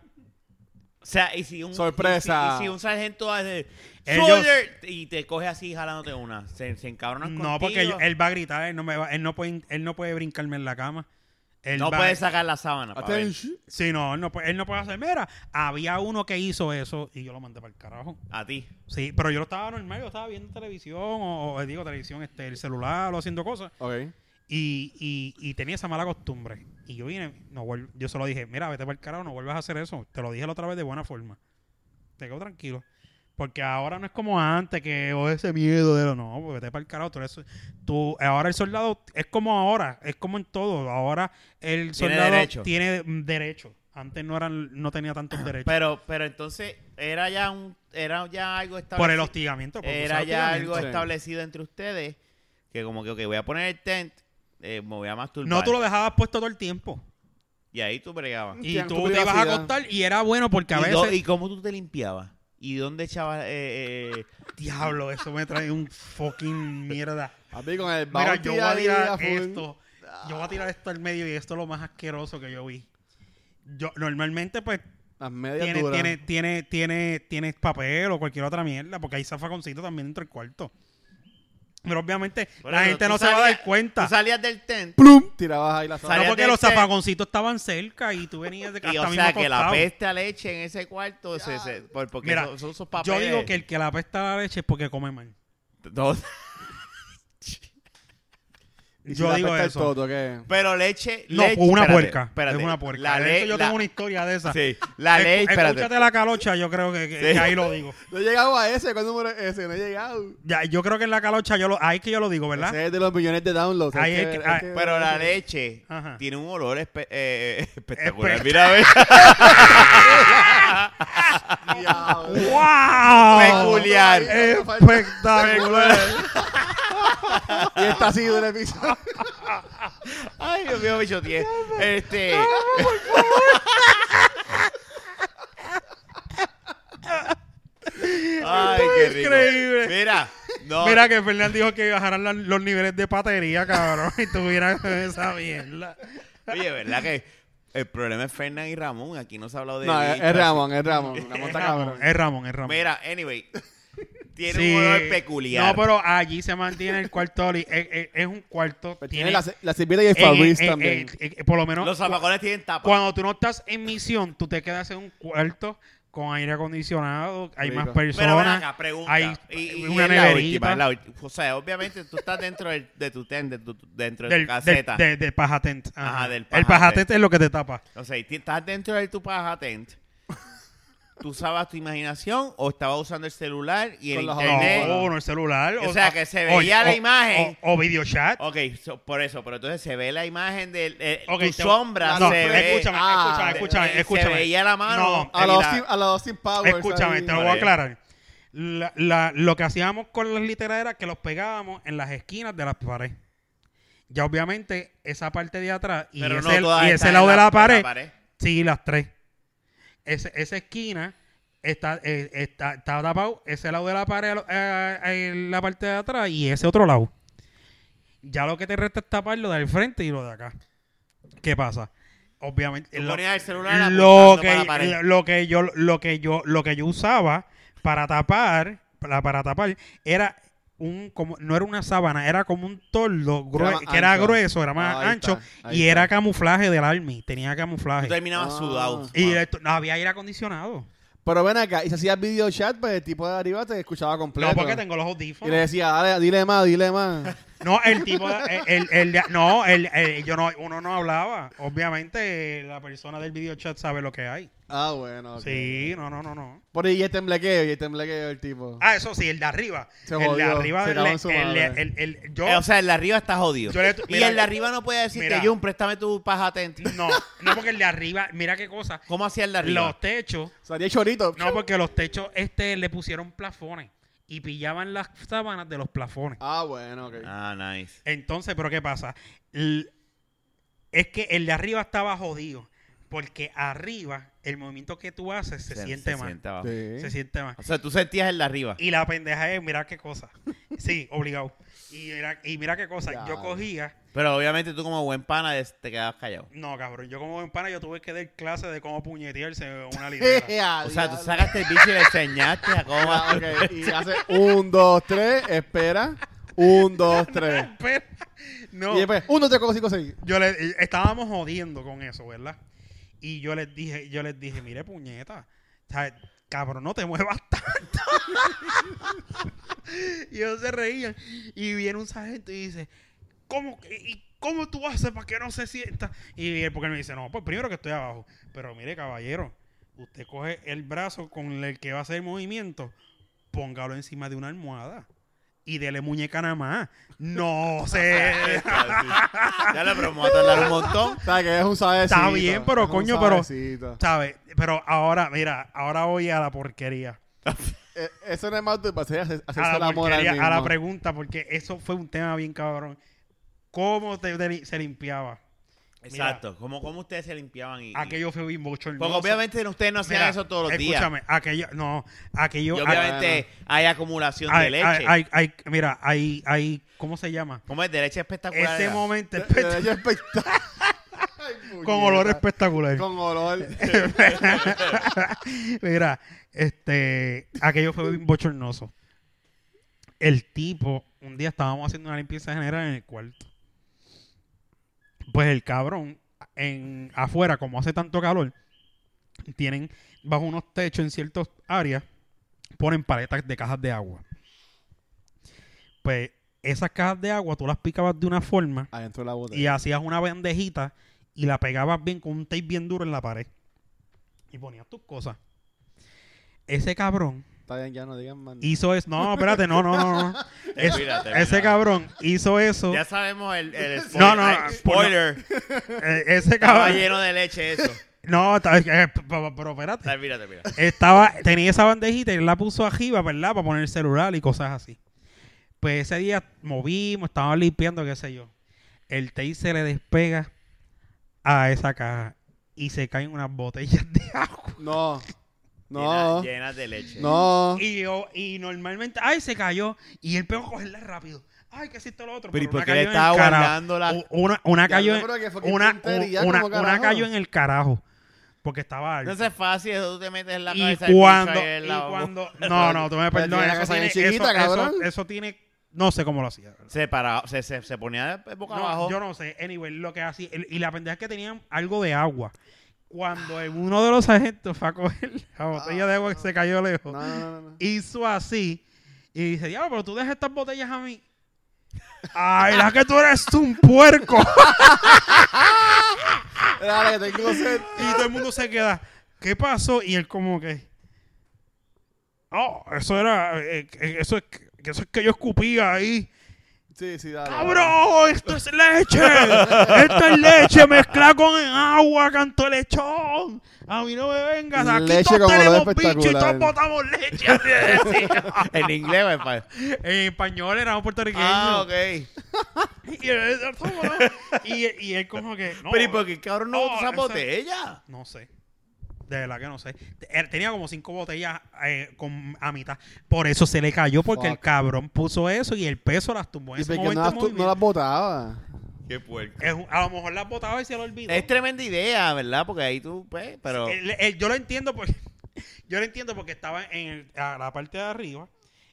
Speaker 1: O sea, y si un,
Speaker 3: Sorpresa.
Speaker 1: Y si, y si un sargento hace
Speaker 2: Ellos-
Speaker 1: "Soldier", y te coge así jalándote una, se, se encabronan
Speaker 2: No, porque él, va a gritar, él no, me va- él, no puede, él no puede brincarme en la cama. Él
Speaker 1: no
Speaker 2: va-
Speaker 1: puedes sacar la sábana. pa' ver.
Speaker 2: Sí, no, él no, puede, él no puede hacer. Mira, había uno que hizo eso y yo lo mandé para el carajo.
Speaker 1: A ti.
Speaker 2: Sí, pero yo lo estaba normal, yo estaba viendo televisión o, o, digo televisión, este, el celular o haciendo cosas
Speaker 3: Ok.
Speaker 2: y, y, y tenía esa mala costumbre. Y yo vine, no vuel- yo se lo dije, mira, vete para el carajo, no vuelvas a hacer eso. Te lo dije la otra vez de buena forma. Te quedo tranquilo. Porque ahora no es como antes, que o ese miedo de lo no, pues vete para el carajo. Tú, eres- tú- ahora el soldado es como ahora, es como en todo. Ahora el
Speaker 1: Tiene
Speaker 2: soldado
Speaker 1: derecho.
Speaker 2: tiene derecho. Antes no eran, no tenía tantos derechos.
Speaker 1: Pero, pero entonces era ya un, era ya algo establecido.
Speaker 2: por el hostigamiento. por
Speaker 1: Era ya
Speaker 2: hostigamiento.
Speaker 1: algo
Speaker 3: Sí.
Speaker 1: establecido entre ustedes que como que, ok, voy a poner el tent, eh, me voy a masturbar.
Speaker 2: No, tú lo dejabas puesto todo el tiempo.
Speaker 1: Y ahí tú bregabas.
Speaker 2: Y
Speaker 3: Tienes
Speaker 2: tú
Speaker 3: tu
Speaker 2: te ibas a acostar y era bueno porque a
Speaker 1: ¿Y, do-
Speaker 2: veces...
Speaker 1: ¿Y cómo tú te limpiabas? ¿Y dónde echabas eh, eh,
Speaker 2: Diablo, eso me trae un fucking mierda.
Speaker 3: Papi, con el
Speaker 2: Mira, yo voy a tirar esto. Yo voy a tirar esto al medio y esto es lo más asqueroso que yo vi. Yo normalmente pues
Speaker 3: Las medias
Speaker 2: tiene, tiene, tiene, tiene, tienes papel o cualquier otra mierda porque hay zafaconcito también dentro del cuarto. Pero obviamente
Speaker 1: Por
Speaker 2: la gente no se va a dar cuenta.
Speaker 1: Tú salías del tent
Speaker 3: ¡Plum! Tirabas ahí la
Speaker 1: Sal-
Speaker 2: No, porque los
Speaker 1: tent.
Speaker 2: zafagoncitos estaban cerca y tú venías de
Speaker 1: y
Speaker 2: hasta
Speaker 1: o sea que la
Speaker 2: acostado.
Speaker 1: peste a leche en ese cuarto se, se- por- porque
Speaker 2: Mira,
Speaker 1: son, son
Speaker 2: Yo
Speaker 1: papeles.
Speaker 2: digo que el que la apesta la leche es porque come mal.
Speaker 1: No,
Speaker 3: Y si
Speaker 2: Yo
Speaker 3: la
Speaker 2: digo eso.
Speaker 3: toto, ¿qué?
Speaker 1: pero leche,
Speaker 2: No,
Speaker 1: leche
Speaker 2: pues una
Speaker 1: espérate,
Speaker 2: puerca.
Speaker 1: espérate.
Speaker 2: es una puerca.
Speaker 1: La
Speaker 2: De
Speaker 1: le-
Speaker 2: hecho, yo
Speaker 1: la-
Speaker 2: tengo una historia de esa.
Speaker 1: Sí, la ley, espérate.
Speaker 2: Escúchate la calocha, yo creo que, que-
Speaker 1: Sí.
Speaker 2: que ahí lo digo.
Speaker 3: No he llegado a ese. ¿Cuál número es ese? No he llegado.
Speaker 2: Ya, yo creo que en la calocha, yo lo, ahí es que yo lo digo, ¿verdad?
Speaker 3: Ese es de los millones de downloads.
Speaker 2: Ahí es
Speaker 3: que
Speaker 2: ah,
Speaker 1: Pero la leche
Speaker 2: Ajá.
Speaker 1: tiene un olor espe- eh, espectacular.
Speaker 2: Espe-
Speaker 1: Mira, a ver.
Speaker 3: Diablo.
Speaker 2: ¡Wow!
Speaker 1: Peculiar.
Speaker 2: Espectacular.
Speaker 3: Y está así de el episodio.
Speaker 1: Ay, Dios mío, bicho tío. Este. Ay, qué rico.
Speaker 2: Increíble.
Speaker 1: Mira, no.
Speaker 2: Mira que Fernán dijo que bajaran la- los niveles de patería, cabrón, y tuvieran esa mierda.
Speaker 1: Oye, ¿verdad que el problema es Fernán y Ramón? Aquí no se ha hablado de
Speaker 3: No, es, Ramón, es Ramón. Ramón
Speaker 2: Es
Speaker 3: está
Speaker 2: Ramón,
Speaker 3: cabrón.
Speaker 2: es Ramón, es Ramón.
Speaker 1: Mira, anyway. Tiene
Speaker 2: Sí.
Speaker 1: un olor peculiar.
Speaker 2: No, pero allí se mantiene el cuarto. Es, es- es un cuarto. Tiene,
Speaker 3: tiene la, la servilleta y el
Speaker 2: en-
Speaker 3: Fabrice
Speaker 2: en-
Speaker 3: también.
Speaker 2: en- en- por lo menos.
Speaker 1: Los zapacones tienen tapa.
Speaker 2: Cuando tú no estás en misión, tú te quedas en un cuarto con aire acondicionado, hay
Speaker 3: Rico.
Speaker 2: más
Speaker 1: Pero ven
Speaker 2: personas,
Speaker 1: acá, pregunta.
Speaker 2: hay
Speaker 1: Y- y
Speaker 2: una
Speaker 1: la
Speaker 2: neverita.
Speaker 1: última, la. O sea, obviamente tú estás dentro del- de tu tent, de tu- dentro de
Speaker 2: del,
Speaker 1: tu caseta.
Speaker 2: del, de, de paja tent.
Speaker 1: Ajá, del
Speaker 2: el
Speaker 1: paja
Speaker 2: paja
Speaker 1: tent.
Speaker 2: tent es lo que te tapa.
Speaker 1: O sea, estás dentro de tu paja tent. ¿Tú usabas tu imaginación o estabas usando el celular y el
Speaker 3: Con los
Speaker 1: internet?
Speaker 2: No, no el celular.
Speaker 1: O sea, que se veía la imagen.
Speaker 2: O, o video chat.
Speaker 1: Ok, so- por eso, pero entonces se ve la imagen de eh,
Speaker 2: Ok,
Speaker 1: tu
Speaker 2: te-
Speaker 1: sombra,
Speaker 2: no,
Speaker 1: se ve.
Speaker 2: escúchame,
Speaker 3: Ah,
Speaker 2: escúchame, escúchame,
Speaker 1: se
Speaker 2: escúchame.
Speaker 1: veía la mano.
Speaker 2: No,
Speaker 3: A los,
Speaker 1: la-
Speaker 3: a los Austin Powers.
Speaker 2: Escúchame,
Speaker 3: ahí.
Speaker 2: te lo voy a aclarar. La- la- lo que hacíamos con las literas era que los pegábamos en las esquinas de las paredes. Ya obviamente esa parte de atrás y
Speaker 1: pero no
Speaker 2: ese,
Speaker 1: todas
Speaker 2: y ese lado de la pared, sí, las tres. Ese- esa esquina está, eh, está, está tapado, ese lado de la pared eh, en la parte de atrás y ese otro lado. Ya lo que te resta es tapar lo del frente y lo de acá. ¿Qué pasa? Obviamente, lo-
Speaker 1: ponías el celular
Speaker 2: lo
Speaker 1: apuntando para la
Speaker 2: que, lo que yo lo que yo lo que yo usaba para tapar para, para tapar era un como no era una sábana era como un tordo grue-
Speaker 3: más
Speaker 2: que era grueso era más
Speaker 3: Ah, ahí
Speaker 2: ancho
Speaker 3: está, ahí
Speaker 2: y
Speaker 3: está.
Speaker 2: era camuflaje del army tenía
Speaker 1: Tú
Speaker 2: camuflaje
Speaker 1: terminabas
Speaker 3: Ah.
Speaker 1: sudado.
Speaker 2: y esto- no había aire acondicionado
Speaker 3: Pero ven acá, y si hacías video chat, pues el tipo de arriba te escuchaba completo.
Speaker 2: no porque tengo los
Speaker 3: Y le
Speaker 2: audífonos
Speaker 3: decía, dale, dile más, dile más.
Speaker 2: no el tipo de- el, el no el, el- yo no uno no hablaba obviamente la persona del video chat sabe lo que hay
Speaker 3: ah, bueno.
Speaker 2: sí no no no no
Speaker 3: Por ahí el temblequeo, y el temblequeo el tipo.
Speaker 2: Ah, eso sí, el de arriba.
Speaker 3: Se
Speaker 2: el de
Speaker 3: jodió,
Speaker 2: arriba,
Speaker 3: se en su
Speaker 2: el-
Speaker 3: madre.
Speaker 2: el- el- yo,
Speaker 1: Eh, o sea, el de arriba está jodido.
Speaker 2: Yo le-
Speaker 1: y el de arriba no puede decirte,
Speaker 2: mira.
Speaker 1: Jun, préstame tu paja tent.
Speaker 2: no, no porque el de arriba, mira qué cosa.
Speaker 1: ¿Cómo hacía el de arriba?
Speaker 2: Los techos,
Speaker 3: Salía chorito.
Speaker 2: no porque los techos este le pusieron plafones y pillaban las sábanas de los plafones.
Speaker 3: Ah, bueno, ok.
Speaker 1: Ah, nice.
Speaker 2: Entonces, pero qué pasa? L- es que el de arriba estaba jodido porque arriba el movimiento que tú haces se, siente más.
Speaker 1: siente abajo.
Speaker 3: Sí.
Speaker 2: Se siente más.
Speaker 1: O sea, tú sentías el de arriba.
Speaker 2: Y la pendeja es, mira qué cosa. Sí, obligado. Y mira, y mira qué cosa. Yo
Speaker 3: Ya.
Speaker 2: cogía
Speaker 1: Pero obviamente tú como buen pana te quedabas callado.
Speaker 2: No, cabrón. Yo como en pana yo tuve que dar clase de cómo puñetearse una litera.
Speaker 1: O sea, tú sacaste el bicho y le enseñaste a cómo...
Speaker 3: Ah, ok. Y hace un, dos, tres, espera. Un, dos, tres.
Speaker 2: Espera. no.
Speaker 3: Y después, un, dos, tres, cuatro, cinco, seis.
Speaker 2: Yo le, estábamos jodiendo con eso, ¿verdad? Y yo les dije, yo les dije, mire, puñeta. O sea, cabrón, no te muevas tanto. y ellos se reían. Y viene un sargento y dice, ¿cómo, cómo tú haces para que no se sienta? Y porque me dice, no, pues primero que estoy abajo. Pero mire, caballero, usted coge el brazo con el que va a hacer el movimiento, póngalo encima de una almohada. Y dele muñeca nada más. No sé.
Speaker 1: ya le voy a tardar un montón.
Speaker 3: O sea, que es un suavecito.
Speaker 2: Está bien, pero,
Speaker 3: es
Speaker 2: coño, pero-. ¿Sabes? Pero ahora, mira, ahora voy a la porquería.
Speaker 3: Eh, Eso no es más de hacer, hacerse
Speaker 2: A
Speaker 3: el
Speaker 2: la
Speaker 3: amor al
Speaker 2: porquería, a la pregunta, porque eso fue un tema bien cabrón. ¿Cómo te- te- se limpiaba?
Speaker 1: Exacto. ¿Cómo, ¿Cómo ustedes se limpiaban? Y,
Speaker 2: Aquello fue bien bochornoso.
Speaker 1: Porque obviamente ustedes no hacían
Speaker 2: Mira,
Speaker 1: eso todos los días.
Speaker 2: Escúchame, aquello, no, aquello...
Speaker 1: Y obviamente hay acumulación
Speaker 2: hay,
Speaker 1: de leche.
Speaker 2: hay- hay- hay- mira, hay, hay, ¿cómo se llama?
Speaker 1: ¿Cómo es de leche espectacular?
Speaker 2: Ese
Speaker 1: era?
Speaker 2: momento
Speaker 3: De-
Speaker 2: espect-
Speaker 3: de- de espectacular. Ay,
Speaker 2: con olor espectacular.
Speaker 3: Con olor.
Speaker 2: Mira, este, aquello fue bien bochornoso. el tipo, un día estábamos haciendo una limpieza general en el cuarto. Pues el cabrón, en afuera, como hace tanto calor, tienen bajo unos techos en ciertas áreas, ponen paletas de cajas de agua. Pues esas cajas de agua tú las picabas de una forma
Speaker 3: Adentro de la botella.
Speaker 2: y hacías una bandejita y la pegabas bien con un tape bien duro en la pared. Y ponías tus cosas. Ese cabrón
Speaker 3: Está bien, ya no digan más.
Speaker 2: hizo eso. No, espérate, no, no, no. no. Es- ese cabrón hizo eso.
Speaker 1: Ya sabemos el, el
Speaker 2: No,
Speaker 1: spoiler.
Speaker 2: no,
Speaker 1: Ay, spoiler.
Speaker 2: Eh, ese
Speaker 1: Estaba
Speaker 2: cabrón.
Speaker 1: lleno de leche eso.
Speaker 2: No, está- eh, pero, pero espérate.
Speaker 1: Termina, termina.
Speaker 2: Estaba, tenía esa bandejita y él la puso arriba, ¿verdad? Para poner el celular y cosas así. Pues ese día movimos, estábamos limpiando, qué sé yo. El tape se le despega a esa caja y se caen unas botellas de agua.
Speaker 3: No. No.
Speaker 1: Llenas, llenas de leche.
Speaker 3: No.
Speaker 2: Y yo, y normalmente, ay, se cayó. Y él pegó a cogerla rápido. Ay, que esto lo otro.
Speaker 1: Pero ¿y por qué le estaba guardando la-
Speaker 2: Una, una cayó en, una, una, una cayó en el carajo. Porque estaba alto.
Speaker 1: No es fácil, eso tú te metes en la
Speaker 2: y
Speaker 1: cabeza bicho
Speaker 2: cuando, y cuando no no tú me perdonas eso tiene,
Speaker 3: chiquita,
Speaker 2: eso, eso- tiene no sé cómo lo hacía
Speaker 1: Se, paraba, se, se, se ponía de boca
Speaker 2: No,
Speaker 1: abajo.
Speaker 2: yo no sé anyway lo que hacía y la pendeja es que tenían algo de agua cuando uno de los agentes fue a coger la botella de agua que se cayó lejos
Speaker 3: No, no,
Speaker 2: hizo así y dice diablo pero tú dejas estas botellas a mí ay la que tú eres un puerco
Speaker 3: Dale, tengo sed.
Speaker 2: y todo el mundo se queda ¿qué pasó? y él como que oh eso era eh, eh, eso es eso es que yo escupía ahí
Speaker 3: Sí, sí, dale.
Speaker 2: ¡Cabrón! ¡Esto es leche! ¡Esto es leche mezclada con agua, canto lechón! A mí no me vengas, aquí
Speaker 3: Leche
Speaker 2: todos tenemos bicho y todos botamos leche. así
Speaker 1: en inglés, o en español.
Speaker 2: en español éramos puertorriqueños.
Speaker 1: Ah, ok.
Speaker 2: y, él, y, y él como que... No,
Speaker 1: Pero ¿y por qué cabrón no
Speaker 2: No,
Speaker 1: esa- botella?
Speaker 2: no sé. De verdad que no sé. Él tenía como cinco botellas eh, con, a mitad. Por eso se le cayó, porque el cabrón puso eso y el peso las tumbó en
Speaker 3: ¿Y
Speaker 2: ese
Speaker 3: no
Speaker 2: momento.
Speaker 3: las,
Speaker 2: de
Speaker 3: tu- no
Speaker 2: movimiento.
Speaker 3: las botaba?
Speaker 1: Qué puerco.
Speaker 2: Es un- a lo mejor las botaba y se lo olvidó.
Speaker 1: Es tremenda idea, ¿verdad? Porque ahí tú, pues, pero...
Speaker 2: El- el- yo lo entiendo porque yo lo entiendo porque estaba en el- a la parte de arriba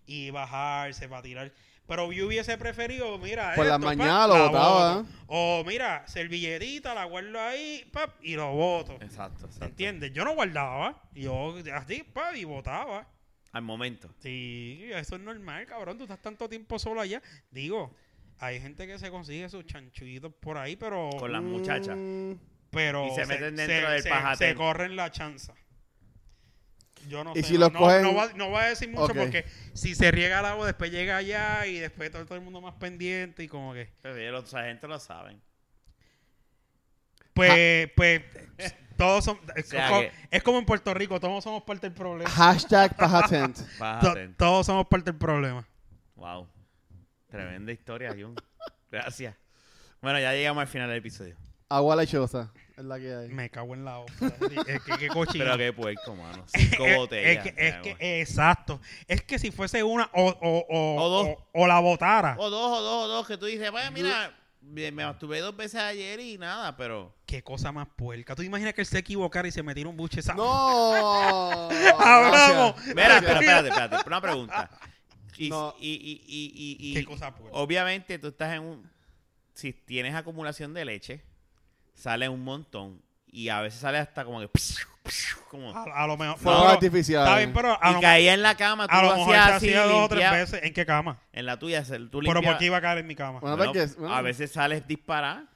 Speaker 2: y bajarse para tirar. Pero yo hubiese preferido, mira,
Speaker 3: Por la
Speaker 2: esto, pap,
Speaker 3: mañana lo
Speaker 2: la boto. O mira, servilletita, la guardo ahí, pap, y lo boto.
Speaker 1: Exacto, exacto.
Speaker 2: ¿Entiendes? Yo no guardaba, yo así, pap, y botaba.
Speaker 1: Al momento.
Speaker 2: Sí, eso es normal, cabrón. Tú estás tanto tiempo solo allá. Digo, hay gente que se consigue sus chanchuitos por ahí, pero
Speaker 1: Con las muchachas.
Speaker 3: Mm,
Speaker 2: pero
Speaker 1: Y se meten dentro del
Speaker 2: se-
Speaker 1: pajatén.
Speaker 2: Se corren la chanza. Yo no
Speaker 3: ¿Y
Speaker 2: sé.
Speaker 3: si
Speaker 2: no,
Speaker 3: los
Speaker 2: no-
Speaker 3: cogen-
Speaker 2: no va, no voy a decir mucho porque si se riega el agua, después llega allá y después todo, todo el mundo más pendiente y como que.
Speaker 1: Pero ya los agentes lo saben.
Speaker 2: Pues, pues, todos son. Es,
Speaker 1: sea
Speaker 2: como,
Speaker 1: que-
Speaker 2: es como en Puerto Rico, todos somos parte del problema.
Speaker 3: Hashtag pajatent.
Speaker 2: To- todos somos parte del problema.
Speaker 1: Wow. Tremenda historia, Jun. Gracias. Bueno, ya llegamos al final del episodio.
Speaker 3: Agua lechosa. Es la que hay.
Speaker 2: Me cago en la hoja. es que qué cochino.
Speaker 1: Pero qué puerco, mano. Cinco
Speaker 2: Es-
Speaker 1: botellas.
Speaker 2: Es que, es que- exacto. Es que si fuese una o, o, o,
Speaker 1: O dos.
Speaker 2: o- o la botara.
Speaker 1: O dos, o dos, o dos, que tú dices, vaya, mira, me me masturbé dos veces ayer y nada, pero...
Speaker 2: Qué cosa más puerca. ¿Tú te imaginas que él se equivocara y se metiera un buche esa-
Speaker 3: ¡No!
Speaker 2: Hablamos.
Speaker 1: Mira, pero espérate, espérate, una pregunta. Y,
Speaker 3: No.
Speaker 1: y, y, y, y- y-
Speaker 2: Qué cosa puerca.
Speaker 1: obviamente tú estás en un... Si tienes acumulación de leche, sale un montón y a veces sale hasta como que... Como,
Speaker 2: A, a lo mejor.
Speaker 3: Fuegos
Speaker 2: no,
Speaker 3: artificiales.
Speaker 2: Está bien, pero a
Speaker 1: y
Speaker 2: lo,
Speaker 1: caía en la cama, tú
Speaker 2: a lo
Speaker 1: lo
Speaker 2: mejor se
Speaker 1: hacías así,
Speaker 2: hacía dos o tres veces. ¿En qué cama?
Speaker 1: En la tuya, tú
Speaker 2: Pero
Speaker 1: limpiabas...
Speaker 2: porque iba a caer en mi cama.
Speaker 3: Bueno,
Speaker 1: Bueno,
Speaker 3: porque- bueno.
Speaker 1: A veces sales disparada.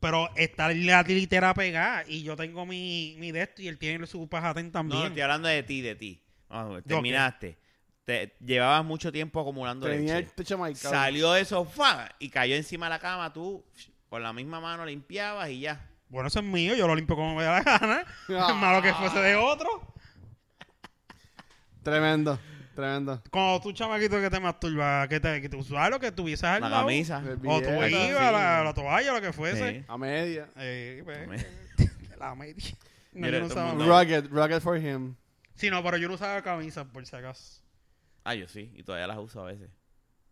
Speaker 2: Pero está la litera pegada y yo tengo mi, mi de esto y él tiene su pajatén
Speaker 1: No,
Speaker 2: también.
Speaker 1: estoy hablando de ti, de ti. Vamos terminaste. Te, llevabas mucho tiempo acumulando
Speaker 3: Tenía el techo.
Speaker 1: Salió eso, ¡fua! y cayó encima de la cama. Tú con la misma mano limpiabas y ya.
Speaker 2: Bueno, eso es mío, yo lo limpio como me da la gana.
Speaker 3: Ah.
Speaker 2: Es malo que fuese de otro.
Speaker 3: Tremendo. Tremendo.
Speaker 2: Cuando tú, chamaquito, que te masturbas, que te, que tú sabes lo que tuvieses al
Speaker 1: La
Speaker 2: lado.
Speaker 1: camisa.
Speaker 3: El
Speaker 2: O tú
Speaker 3: billete,
Speaker 2: ibas,
Speaker 1: sí.
Speaker 2: la, la toalla, lo que fuese.
Speaker 1: Sí.
Speaker 3: A media.
Speaker 2: Eh, pues, la media. No,
Speaker 1: Mira,
Speaker 2: yo no
Speaker 1: todo el
Speaker 2: usaba-
Speaker 1: mundo-
Speaker 3: Rugged. Rugged for him.
Speaker 2: Sí, no, pero yo no usaba camisa, por si acaso.
Speaker 1: Ah, yo sí. Y todavía las uso a veces.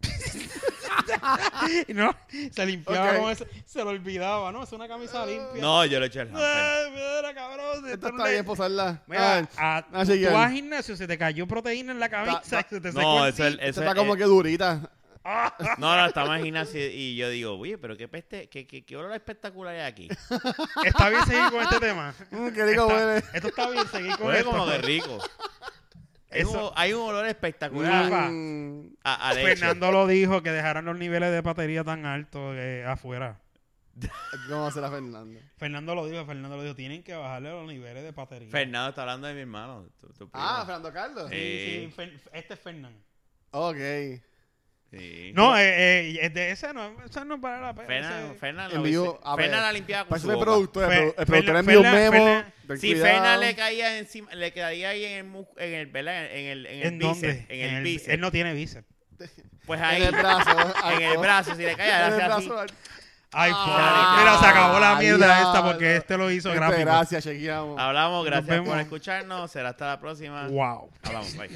Speaker 2: Y no, se limpiaba
Speaker 3: Ok.
Speaker 2: con eso, se lo olvidaba, ¿no? Es una camisa limpia.
Speaker 1: No, yo le eché el hamper.
Speaker 2: Mira, cabrón.
Speaker 3: Esto
Speaker 2: esto no
Speaker 3: está bien posarla.
Speaker 2: Mira,
Speaker 3: Ah,
Speaker 2: a-
Speaker 3: ah,
Speaker 2: tú vas al gimnasio, se te cayó proteína en la camisa,
Speaker 3: Ta- ta-
Speaker 2: se te secó
Speaker 1: No, eso es...
Speaker 3: Esta está
Speaker 1: es-
Speaker 3: como que durita.
Speaker 1: No, no, estamos en gimnasio y yo digo, oye, pero qué peste, qué, qué, qué olor espectacular hay aquí.
Speaker 2: Está bien seguir con este tema.
Speaker 3: Mm, qué rico
Speaker 2: Está-
Speaker 3: huele.
Speaker 2: esto está bien seguir con
Speaker 1: Huele
Speaker 2: esto.
Speaker 1: como que rico. Hay,
Speaker 2: Eso-
Speaker 1: un, hay un olor espectacular
Speaker 2: Rafa.
Speaker 3: Mm,
Speaker 1: a, a leche.
Speaker 2: Fernando lo dijo, que dejaran los niveles de batería tan altos eh, afuera.
Speaker 3: ¿Cómo será Fernando?
Speaker 2: Fernando lo dijo, Fernando lo dijo, tienen que bajarle los niveles de batería.
Speaker 1: Fernando está hablando de mi hermano. tu- tu primo.
Speaker 3: Ah, Fernando Carlos.
Speaker 2: Sí, sí, Fer- este es Fernando.
Speaker 3: Ok.
Speaker 1: Sí.
Speaker 2: No, eh, eh, es de ese no, ese no vale la pena.
Speaker 1: Fernan,
Speaker 2: ese-
Speaker 1: Fernan,
Speaker 3: En
Speaker 1: lo
Speaker 3: vivo,
Speaker 1: hice-
Speaker 3: a ver.
Speaker 1: Fernan la limpiaba con
Speaker 3: Para
Speaker 1: su boca.
Speaker 3: productor. El,
Speaker 2: Fe-
Speaker 3: el productor envió un memo.
Speaker 1: Si
Speaker 3: cuidado.
Speaker 1: Fernan le caía encima, le caía ahí en el, mus- en el, ¿verdad? En el, en el
Speaker 2: ¿En
Speaker 1: bíceps,
Speaker 2: dónde?
Speaker 1: en el bíceps.
Speaker 2: Él no tiene bíceps.
Speaker 1: Pues
Speaker 3: En
Speaker 1: ahí,
Speaker 3: el brazo.
Speaker 1: en el brazo, si le caía,
Speaker 3: En el
Speaker 1: hacía así.
Speaker 3: brazo.
Speaker 2: Ay,
Speaker 3: Ah,
Speaker 2: mira, se acabó la mierda
Speaker 3: diablo.
Speaker 2: esta porque este lo hizo
Speaker 3: Gente,
Speaker 2: gráfico.
Speaker 3: Gracias, chequeamos.
Speaker 1: Hablamos, gracias por escucharnos. Será hasta la próxima.
Speaker 2: Wow.
Speaker 1: Hablamos, bye.